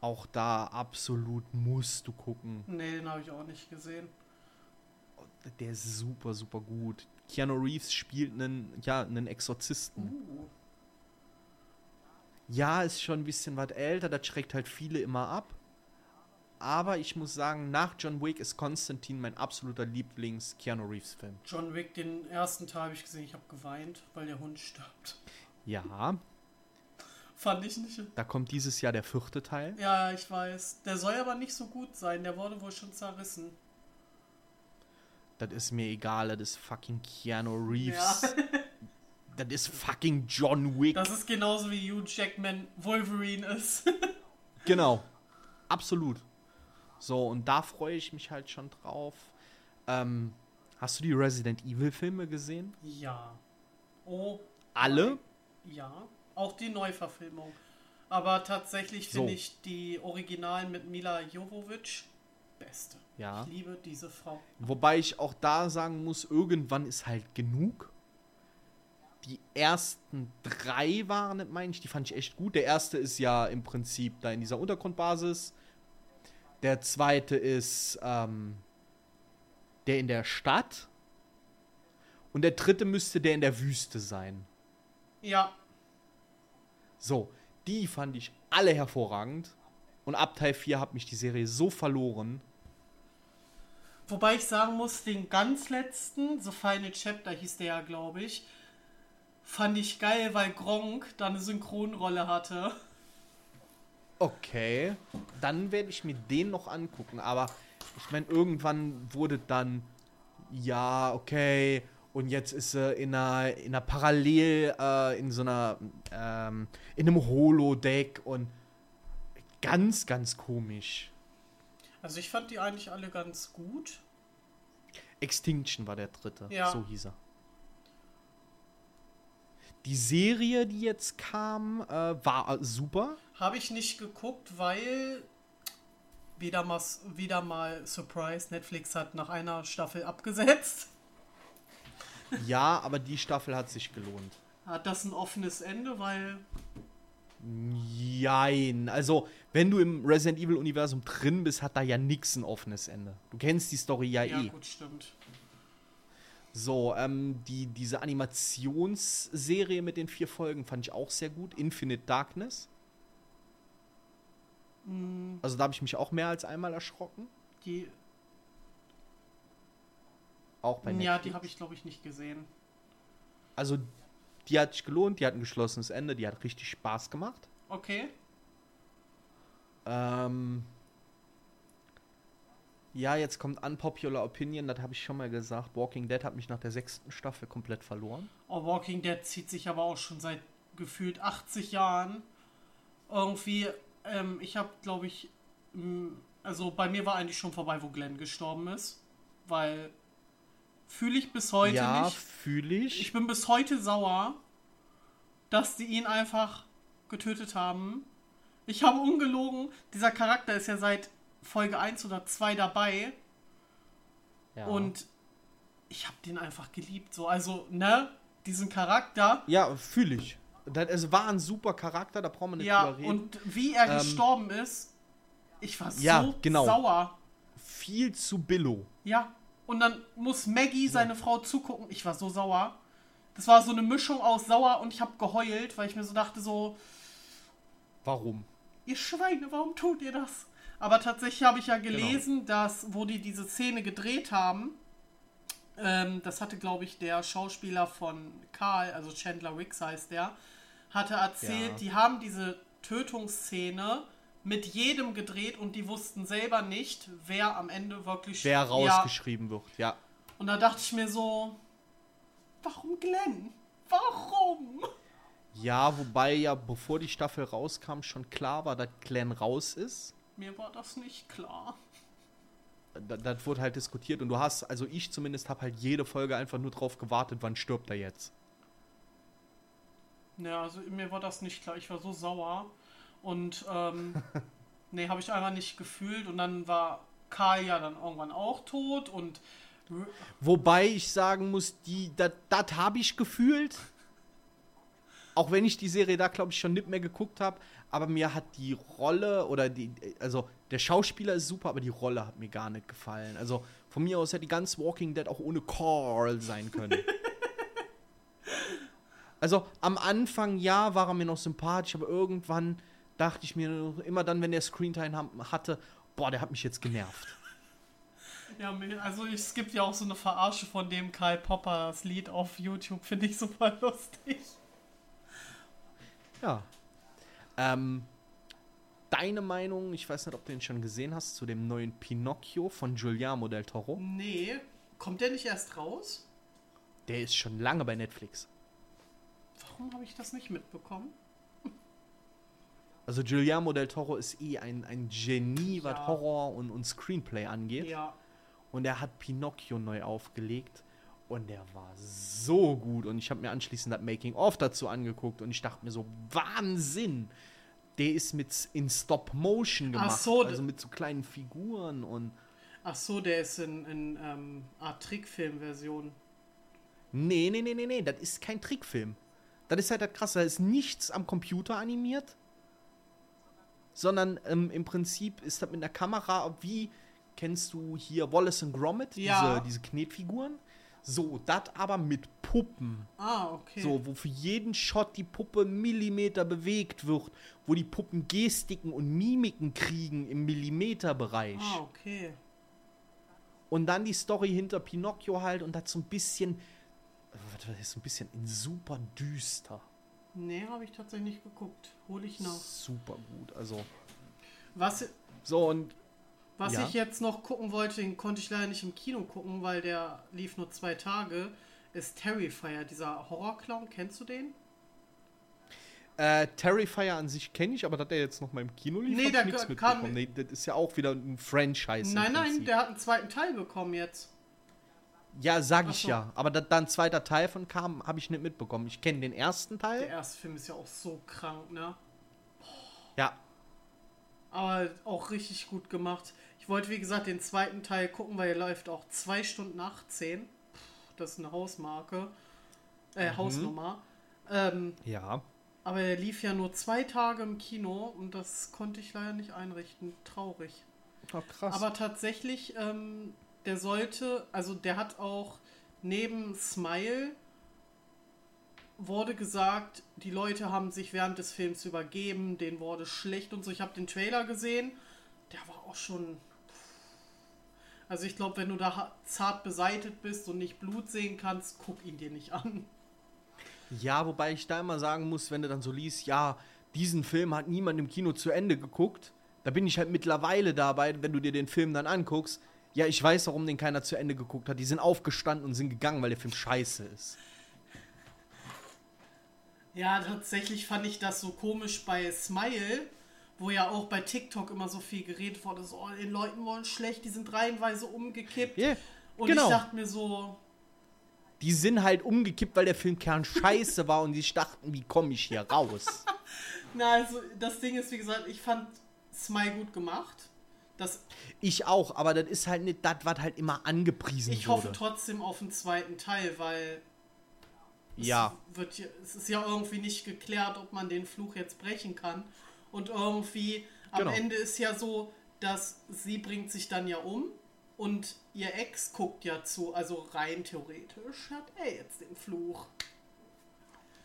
Auch da absolut musst du gucken. Nee, den habe ich auch nicht gesehen. Der ist super, super gut. Keanu Reeves spielt einen, ja, einen Exorzisten. Uh, Ja, ist schon ein bisschen was älter, das schreckt halt viele immer ab. Aber ich muss sagen, nach John Wick ist Konstantin mein absoluter Lieblings-Keanu Reeves-Film. John Wick, den ersten Teil habe ich gesehen. Ich habe geweint, weil der Hund stirbt. Ja, Fand ich nicht. da kommt dieses Jahr der vierte Teil. Ja, ich weiß. Der soll aber nicht so gut sein. Der wurde wohl schon zerrissen. Das ist mir egal, das ist fucking Keanu Reeves. Ja. Das ist fucking John Wick. Das ist genauso wie Hugh Jackman Wolverine ist. Genau. Absolut. So, und da freue ich mich halt schon drauf. Ähm, hast du die Resident Evil-Filme gesehen? ja. Oh, Alle? ja. Auch die Neuverfilmung. Aber tatsächlich So. finde ich die Originalen mit Mila Jovovich beste. Ja. Ich liebe diese Frau. Wobei ich auch da sagen muss, irgendwann ist halt genug. Die ersten drei waren, meine ich, die fand ich echt gut. Der erste ist ja im Prinzip da in dieser Untergrundbasis. Der zweite ist ähm, der in der Stadt. Und der dritte müsste der in der Wüste sein. Ja, So, die fand ich alle hervorragend. Und ab Teil 4 hat mich die Serie so verloren. Wobei ich sagen muss, den ganz letzten, The Final Chapter hieß der ja, glaube ich, fand ich geil, weil Gronk da eine Synchronrolle hatte. Okay, dann werde ich mir den noch angucken. Aber ich meine, irgendwann wurde dann, ja, okay, und jetzt ist sie in einer, in einer Parallel, äh, in so einer, ähm, in einem Holodeck und ganz, ganz komisch. Also ich fand die eigentlich alle ganz gut. Extinction war der dritte, Ja. so hieß er. Die Serie, die jetzt kam, äh, war super. Habe ich nicht geguckt, weil wieder mal, wieder mal Surprise, Netflix hat nach einer Staffel abgesetzt. Ja, aber die Staffel hat sich gelohnt. Hat das ein offenes Ende, weil Jein. Also, wenn du im Resident Evil-Universum drin bist, hat da ja nix ein offenes Ende. Du kennst die Story ja, ja eh. gut, stimmt. So, ähm, die, diese Animationsserie mit den vier Folgen fand ich auch sehr gut. Infinite Darkness. Hm, Also, da habe ich mich auch mehr als einmal erschrocken. Die, Auch bei ja, Netflix. die habe ich glaube ich nicht gesehen. Also, die hat sich gelohnt, die hat ein geschlossenes Ende, die hat richtig Spaß gemacht. Okay. Ähm, ja, jetzt kommt Unpopular Opinion, das habe ich schon mal gesagt. Walking Dead hat mich nach der sechsten Staffel komplett verloren. Oh, Walking Dead zieht sich aber auch schon seit gefühlt 80 Jahren. Irgendwie, ähm, ich habe, glaube ich, also bei mir war eigentlich schon vorbei, wo Glenn gestorben ist. Weil fühle ich bis heute ja, nicht. fühle ich. Ich bin bis heute sauer, dass die ihn einfach getötet haben. Ich habe ungelogen, dieser Charakter ist ja seit Folge 1 oder 2 dabei. ja. Und ich habe den einfach geliebt. So, also, ne? Diesen Charakter. ja, fühle ich. Es war ein super Charakter, da brauchen wir nicht Ja, drüber reden. und wie er Ähm, gestorben ist, ich war ja, so genau. sauer. Viel zu billo. Ja. Und dann muss Maggie, seine Frau, zugucken. Ich war so sauer. Das war so eine Mischung aus sauer und ich habe geheult, weil ich mir so dachte, so, Warum? ihr Schweine, warum tut ihr das? Aber tatsächlich habe ich ja gelesen, dass, wo die diese Szene gedreht haben, ähm, das hatte, glaube ich, der Schauspieler von Karl, also Chandler Wicks heißt der, hatte erzählt, Ja. die haben diese Tötungsszene mit jedem gedreht und die wussten selber nicht, wer am Ende wirklich Wer ja, rausgeschrieben wird, ja. Und da dachte ich mir so, warum Glenn? Warum? Ja, wobei ja, bevor die Staffel rauskam, schon klar war, dass Glenn raus ist. Mir war das nicht klar. Da- Das wurde halt diskutiert und du hast, also ich zumindest habe halt jede Folge einfach nur drauf gewartet, wann stirbt er jetzt. Ja, also mir war das nicht klar. Ich war so sauer. Und ähm, nee, habe ich einfach nicht gefühlt. Und dann war Karl ja dann irgendwann auch tot. Und Wobei ich sagen muss, die, das habe ich gefühlt. Auch wenn ich die Serie da, glaube ich, schon nicht mehr geguckt habe. Aber mir hat die Rolle oder die, also der Schauspieler ist super, aber die Rolle hat mir gar nicht gefallen. Also von mir aus hätte die ganz Walking Dead auch ohne Carl sein können. also am Anfang, ja, war er mir noch sympathisch, aber irgendwann dachte ich mir immer dann, wenn der Screentime hatte, boah, der hat mich jetzt genervt. ja, also es gibt ja auch so eine Verarsche von dem Karl Poppers Lied auf YouTube. Finde ich super lustig. Ja. Ähm, deine Meinung, ich weiß nicht, ob du den schon gesehen hast, zu dem neuen Pinocchio von Giuliano del Toro. Nee, kommt der nicht erst raus? Der ist schon lange bei Netflix. Warum habe ich das nicht mitbekommen? Also Giuliano del Toro ist eh ein, ein Genie, was Ja. Horror und, und Screenplay angeht. Ja. Und er hat Pinocchio neu aufgelegt. Und der war so gut. Und ich habe mir anschließend das Making-of dazu angeguckt. Und ich dachte mir so, Wahnsinn! Der ist mit in Stop-Motion Ach gemacht. so, also mit so kleinen Figuren und Ach so, der ist in, in ähm, Art Trickfilm-Version. Nee, nee, nee, nee, nee, das ist kein Trickfilm. Das ist halt das Krasse, da ist nichts am Computer animiert, sondern ähm, im Prinzip ist das mit einer Kamera, wie kennst du hier Wallace and Gromit, Ja. diese, diese Knetfiguren? So, das aber mit Puppen. Ah, okay. So, wo für jeden Shot die Puppe Millimeter bewegt wird, wo die Puppen Gestiken und Mimiken kriegen im Millimeterbereich. Ah, okay. Und dann die Story hinter Pinocchio halt und das so ein bisschen, das, so ein bisschen in super düster. Nee, habe ich tatsächlich nicht geguckt. Hol ich nach. Super gut. Also, Was, so und was Ja. ich jetzt noch gucken wollte, den konnte ich leider nicht im Kino gucken, weil der lief nur zwei Tage, ist Terrifier, dieser Horrorclown. Kennst du den? äh, Terrifier an sich kenne ich, aber dass der jetzt noch mal im Kino lief, Nee, der ich nichts mitbekommen. Nee, das ist ja auch wieder ein Franchise. nein, nein, der hat einen zweiten Teil bekommen jetzt. Ja, sag ich so. ja. Aber da ein zweiter Teil von kam, habe ich nicht mitbekommen. Ich kenne den ersten Der Teil. erste Film ist ja auch so krank, ne? Ja. Aber auch richtig gut gemacht. Ich wollte, wie gesagt, den zweiten Teil gucken, weil er läuft auch 2 Stunden 18. Puh, Das ist eine Hausmarke. Äh, Hausnummer. Ähm, Ja. aber er lief ja nur zwei Tage im Kino und das konnte ich leider nicht einrichten. Traurig. Oh, krass. Aber tatsächlich, ähm, der sollte, also der hat auch neben Smile wurde gesagt, die Leute haben sich während des Films übergeben, denen wurde schlecht und so. Ich habe den Trailer gesehen, der war auch schon. Also ich glaube, wenn du da zart beseitet bist und nicht Blut sehen kannst, guck ihn dir nicht an. Ja, wobei ich da immer sagen muss, wenn du dann so liest, ja, diesen Film hat niemand im Kino zu Ende geguckt. Da bin ich halt mittlerweile dabei, wenn du dir den Film dann anguckst. Ja, ich weiß, warum den keiner zu Ende geguckt hat. Die sind aufgestanden und sind gegangen, weil der Film scheiße ist. Ja, tatsächlich fand ich das so komisch bei Smile, wo ja auch bei TikTok immer so viel geredet wurde, so, oh, den Leuten wollen schlecht, die sind reihenweise umgekippt. Yeah, und genau. ich dachte mir so, Die sind halt umgekippt, weil der Film Kern scheiße war und die dachten, wie komme ich hier raus? na, also das Ding ist, wie gesagt, ich fand Smile gut gemacht. Das, Ich auch, aber das ist halt nicht das, was halt immer angepriesen ich wurde. hoffe trotzdem auf einen zweiten Teil, weil ja, es, wird, es ist ja irgendwie nicht geklärt, ob man den Fluch jetzt brechen kann. Und irgendwie am Genau. Ende ist ja so, dass sie bringt sich dann ja um und ihr Ex guckt ja zu. Also rein theoretisch hat er jetzt den Fluch.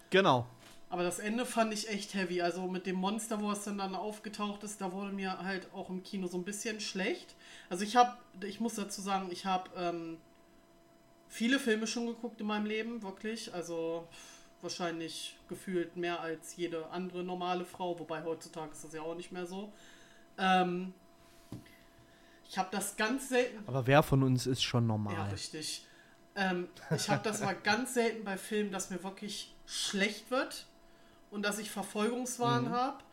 genau. Aber das Ende fand ich echt heavy. Also mit dem Monster, wo es dann, dann aufgetaucht ist, da wurde mir halt auch im Kino so ein bisschen schlecht. Also ich habe, ich muss dazu sagen, ich habe ähm, viele Filme schon geguckt in meinem Leben, wirklich. Also wahrscheinlich gefühlt mehr als jede andere normale Frau, wobei heutzutage ist das ja auch nicht mehr so. Ähm, ich habe das ganz selten Aber wer von uns ist schon ja, normal? richtig. Ähm, ich habe das aber ganz selten bei Filmen, dass mir wirklich schlecht wird und dass ich Verfolgungswahn habe.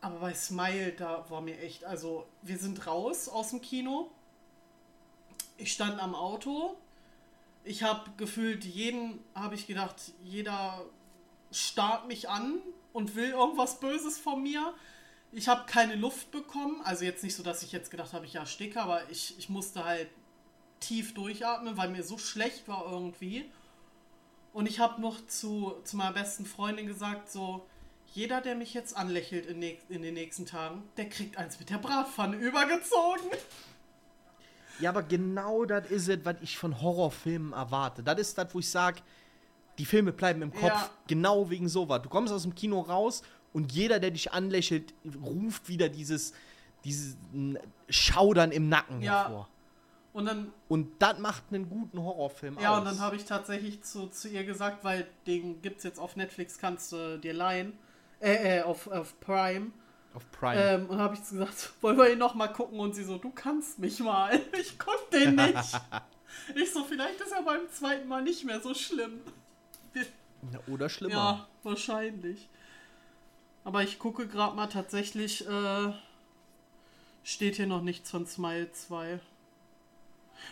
Aber bei Smile, da war mir echt, also wir sind raus aus dem Kino. Ich stand am Auto. Ich habe gefühlt jeden, habe ich gedacht, jeder starrt mich an und will irgendwas Böses von mir. Ich habe keine Luft bekommen. Also jetzt nicht so, dass ich jetzt gedacht habe, ich ersticke, aber ich, ich musste halt tief durchatmen, weil mir so schlecht war irgendwie. Und ich habe noch zu, zu meiner besten Freundin gesagt, so, jeder, der mich jetzt anlächelt in, in den nächsten Tagen, der kriegt eins mit der Bratpfanne übergezogen. Ja, aber genau das ist es, was ich von Horrorfilmen erwarte. Das ist das, wo ich sage, die Filme bleiben im Kopf, Ja. genau wegen sowas. Du kommst aus dem Kino raus und jeder, der dich anlächelt, ruft wieder dieses, dieses Schaudern im Nacken Ja. hervor. Und dann Und das macht einen guten Horrorfilm Ja, aus. und dann habe ich tatsächlich zu, zu ihr gesagt, weil den gibt's jetzt auf Netflix, kannst du dir leihen. Äh, äh, auf, auf Prime. Auf Prime. Ähm, und habe ich gesagt, wollen wir ihn noch mal gucken? Und sie so, du kannst mich mal. Ich guck den nicht. ich so, vielleicht ist er beim zweiten Mal nicht mehr so schlimm. Ja, Oder schlimmer. Ja, wahrscheinlich. Aber ich gucke gerade mal tatsächlich, äh, steht hier noch nichts von Smile 2.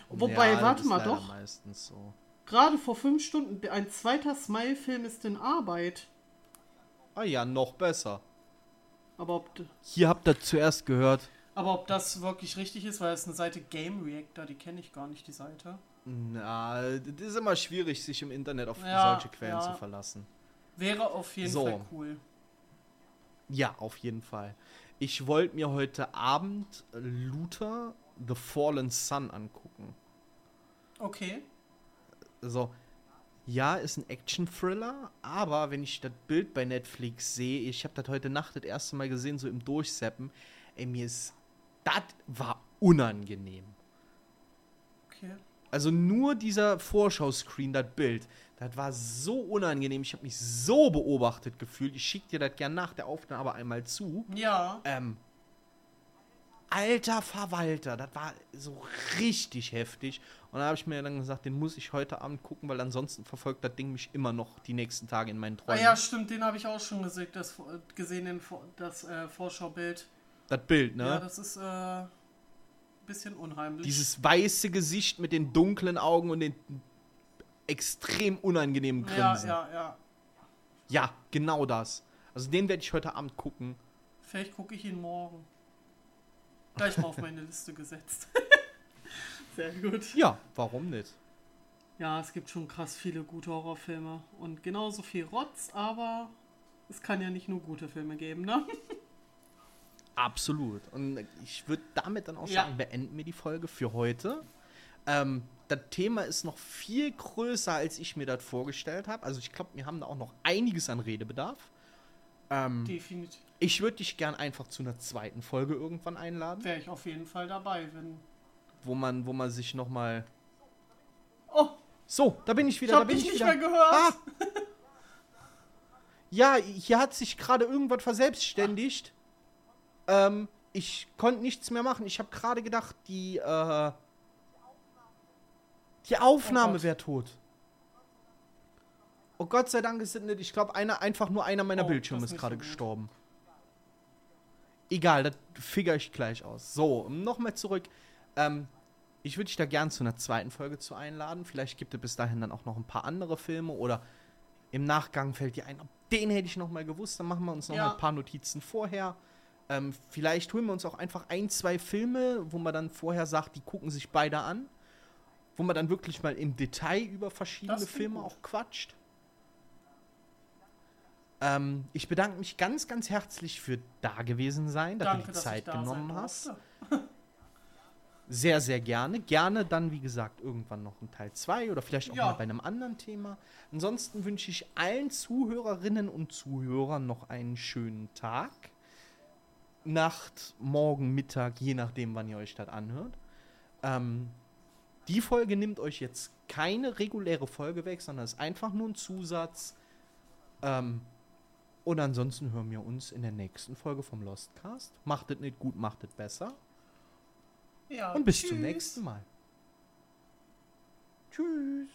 Wobei, warte ist mal, doch. meistens so. Gerade vor fünf Stunden, ein zweiter Smile-Film ist in Arbeit. Ah ja, noch besser. Aber ob, Hier habt ihr zuerst gehört. aber ob das wirklich richtig ist, weil es eine Seite Game Reactor, die kenne ich gar nicht, die Seite. Na, das ist immer schwierig, sich im Internet auf Ja, solche Quellen ja. zu verlassen. Wäre auf jeden So. Fall cool. Ja, auf jeden Fall. Ich wollte mir heute Abend Luther The Fallen Sun angucken. Okay. Also, ja, ist ein Action-Thriller, aber wenn ich das Bild bei Netflix sehe, ich habe das heute Nacht das erste Mal gesehen, so im Durchseppen, ey, mir ist, das war unangenehm. Okay. Also nur dieser Vorschauscreen, das Bild, das war so unangenehm. Ich habe mich so beobachtet gefühlt. Ich schicke dir das gern nach der Aufnahme aber einmal zu. Ja. Ähm, alter Verwalter, das war so richtig heftig. Und da habe ich mir dann gesagt, den muss ich heute Abend gucken, weil ansonsten verfolgt das Ding mich immer noch die nächsten Tage in meinen Ah Träumen. ja, stimmt, den habe ich auch schon gesehen, das, gesehen, das äh, Vorschaubild. Das Bild, ne? Ja, das ist äh, ein bisschen unheimlich. Dieses weiße Gesicht mit den dunklen Augen und den extrem unangenehmen ja, Grinsen. ja, ja. Ja, genau das. Also den werde ich heute Abend gucken. Vielleicht gucke ich ihn morgen. Gleich mal auf meine Liste gesetzt. Sehr gut. Ja, warum nicht? Ja, es gibt schon krass viele gute Horrorfilme und genauso viel Rotz, aber es kann ja nicht nur gute Filme geben, ne? Absolut. Und ich würde damit dann auch Ja. sagen, beenden wir die Folge für heute. Ähm, das Thema ist noch viel größer, als ich mir das vorgestellt habe. Also ich glaube, wir haben da auch noch einiges an Redebedarf. Ähm, Definitiv. Ich würde dich gern einfach zu einer zweiten Folge irgendwann einladen, Wäre ich auf jeden Fall dabei, wenn. wo man, wo man sich noch mal Oh, So, da bin ich ich wieder. da hab bin dich ich nicht wieder. mehr gehört. Ah! Ja, hier hat sich gerade irgendwas verselbstständigt. Ähm, ich konnte nichts mehr machen. Ich habe gerade gedacht, die, äh, die Aufnahme Oh wäre tot. Oh Gott sei Dank ist es nicht. Ich glaube, einer, einfach nur einer meiner Oh, Bildschirme ist gerade nicht so gut. Egal, das figure ich gleich aus. So, nochmal zurück. Ähm, ich würde dich da gern zu einer zweiten Folge zu einladen. Vielleicht gibt es bis dahin dann auch noch ein paar andere Filme oder im Nachgang fällt dir ein, ob den hätte ich noch mal gewusst. Dann machen wir uns noch Ja. ein paar Notizen vorher. Ähm, vielleicht holen wir uns auch einfach ein, zwei Filme, wo man dann vorher sagt, die gucken sich beide an. Wo man dann wirklich mal im Detail über verschiedene Filme gut. auch quatscht. Ähm, ich bedanke mich ganz, ganz herzlich für da gewesen sein, dass Danke, du die Zeit genommen hast. Sehr, sehr gerne. Gerne dann, wie gesagt, irgendwann noch ein Teil 2 oder vielleicht auch Ja. mal bei einem anderen Thema. Ansonsten wünsche ich allen Zuhörerinnen und Zuhörern noch einen schönen Tag. Nacht, Morgen, Mittag, je nachdem, wann ihr euch das anhört. Ähm, die Folge nimmt euch jetzt keine reguläre Folge weg, sondern ist einfach nur ein Zusatz. Ähm, und ansonsten hören wir uns in der nächsten Folge vom Lostcast. Macht es nicht gut, macht es besser. Ja, Und bis zum tschüss. nächsten Mal. Tschüss.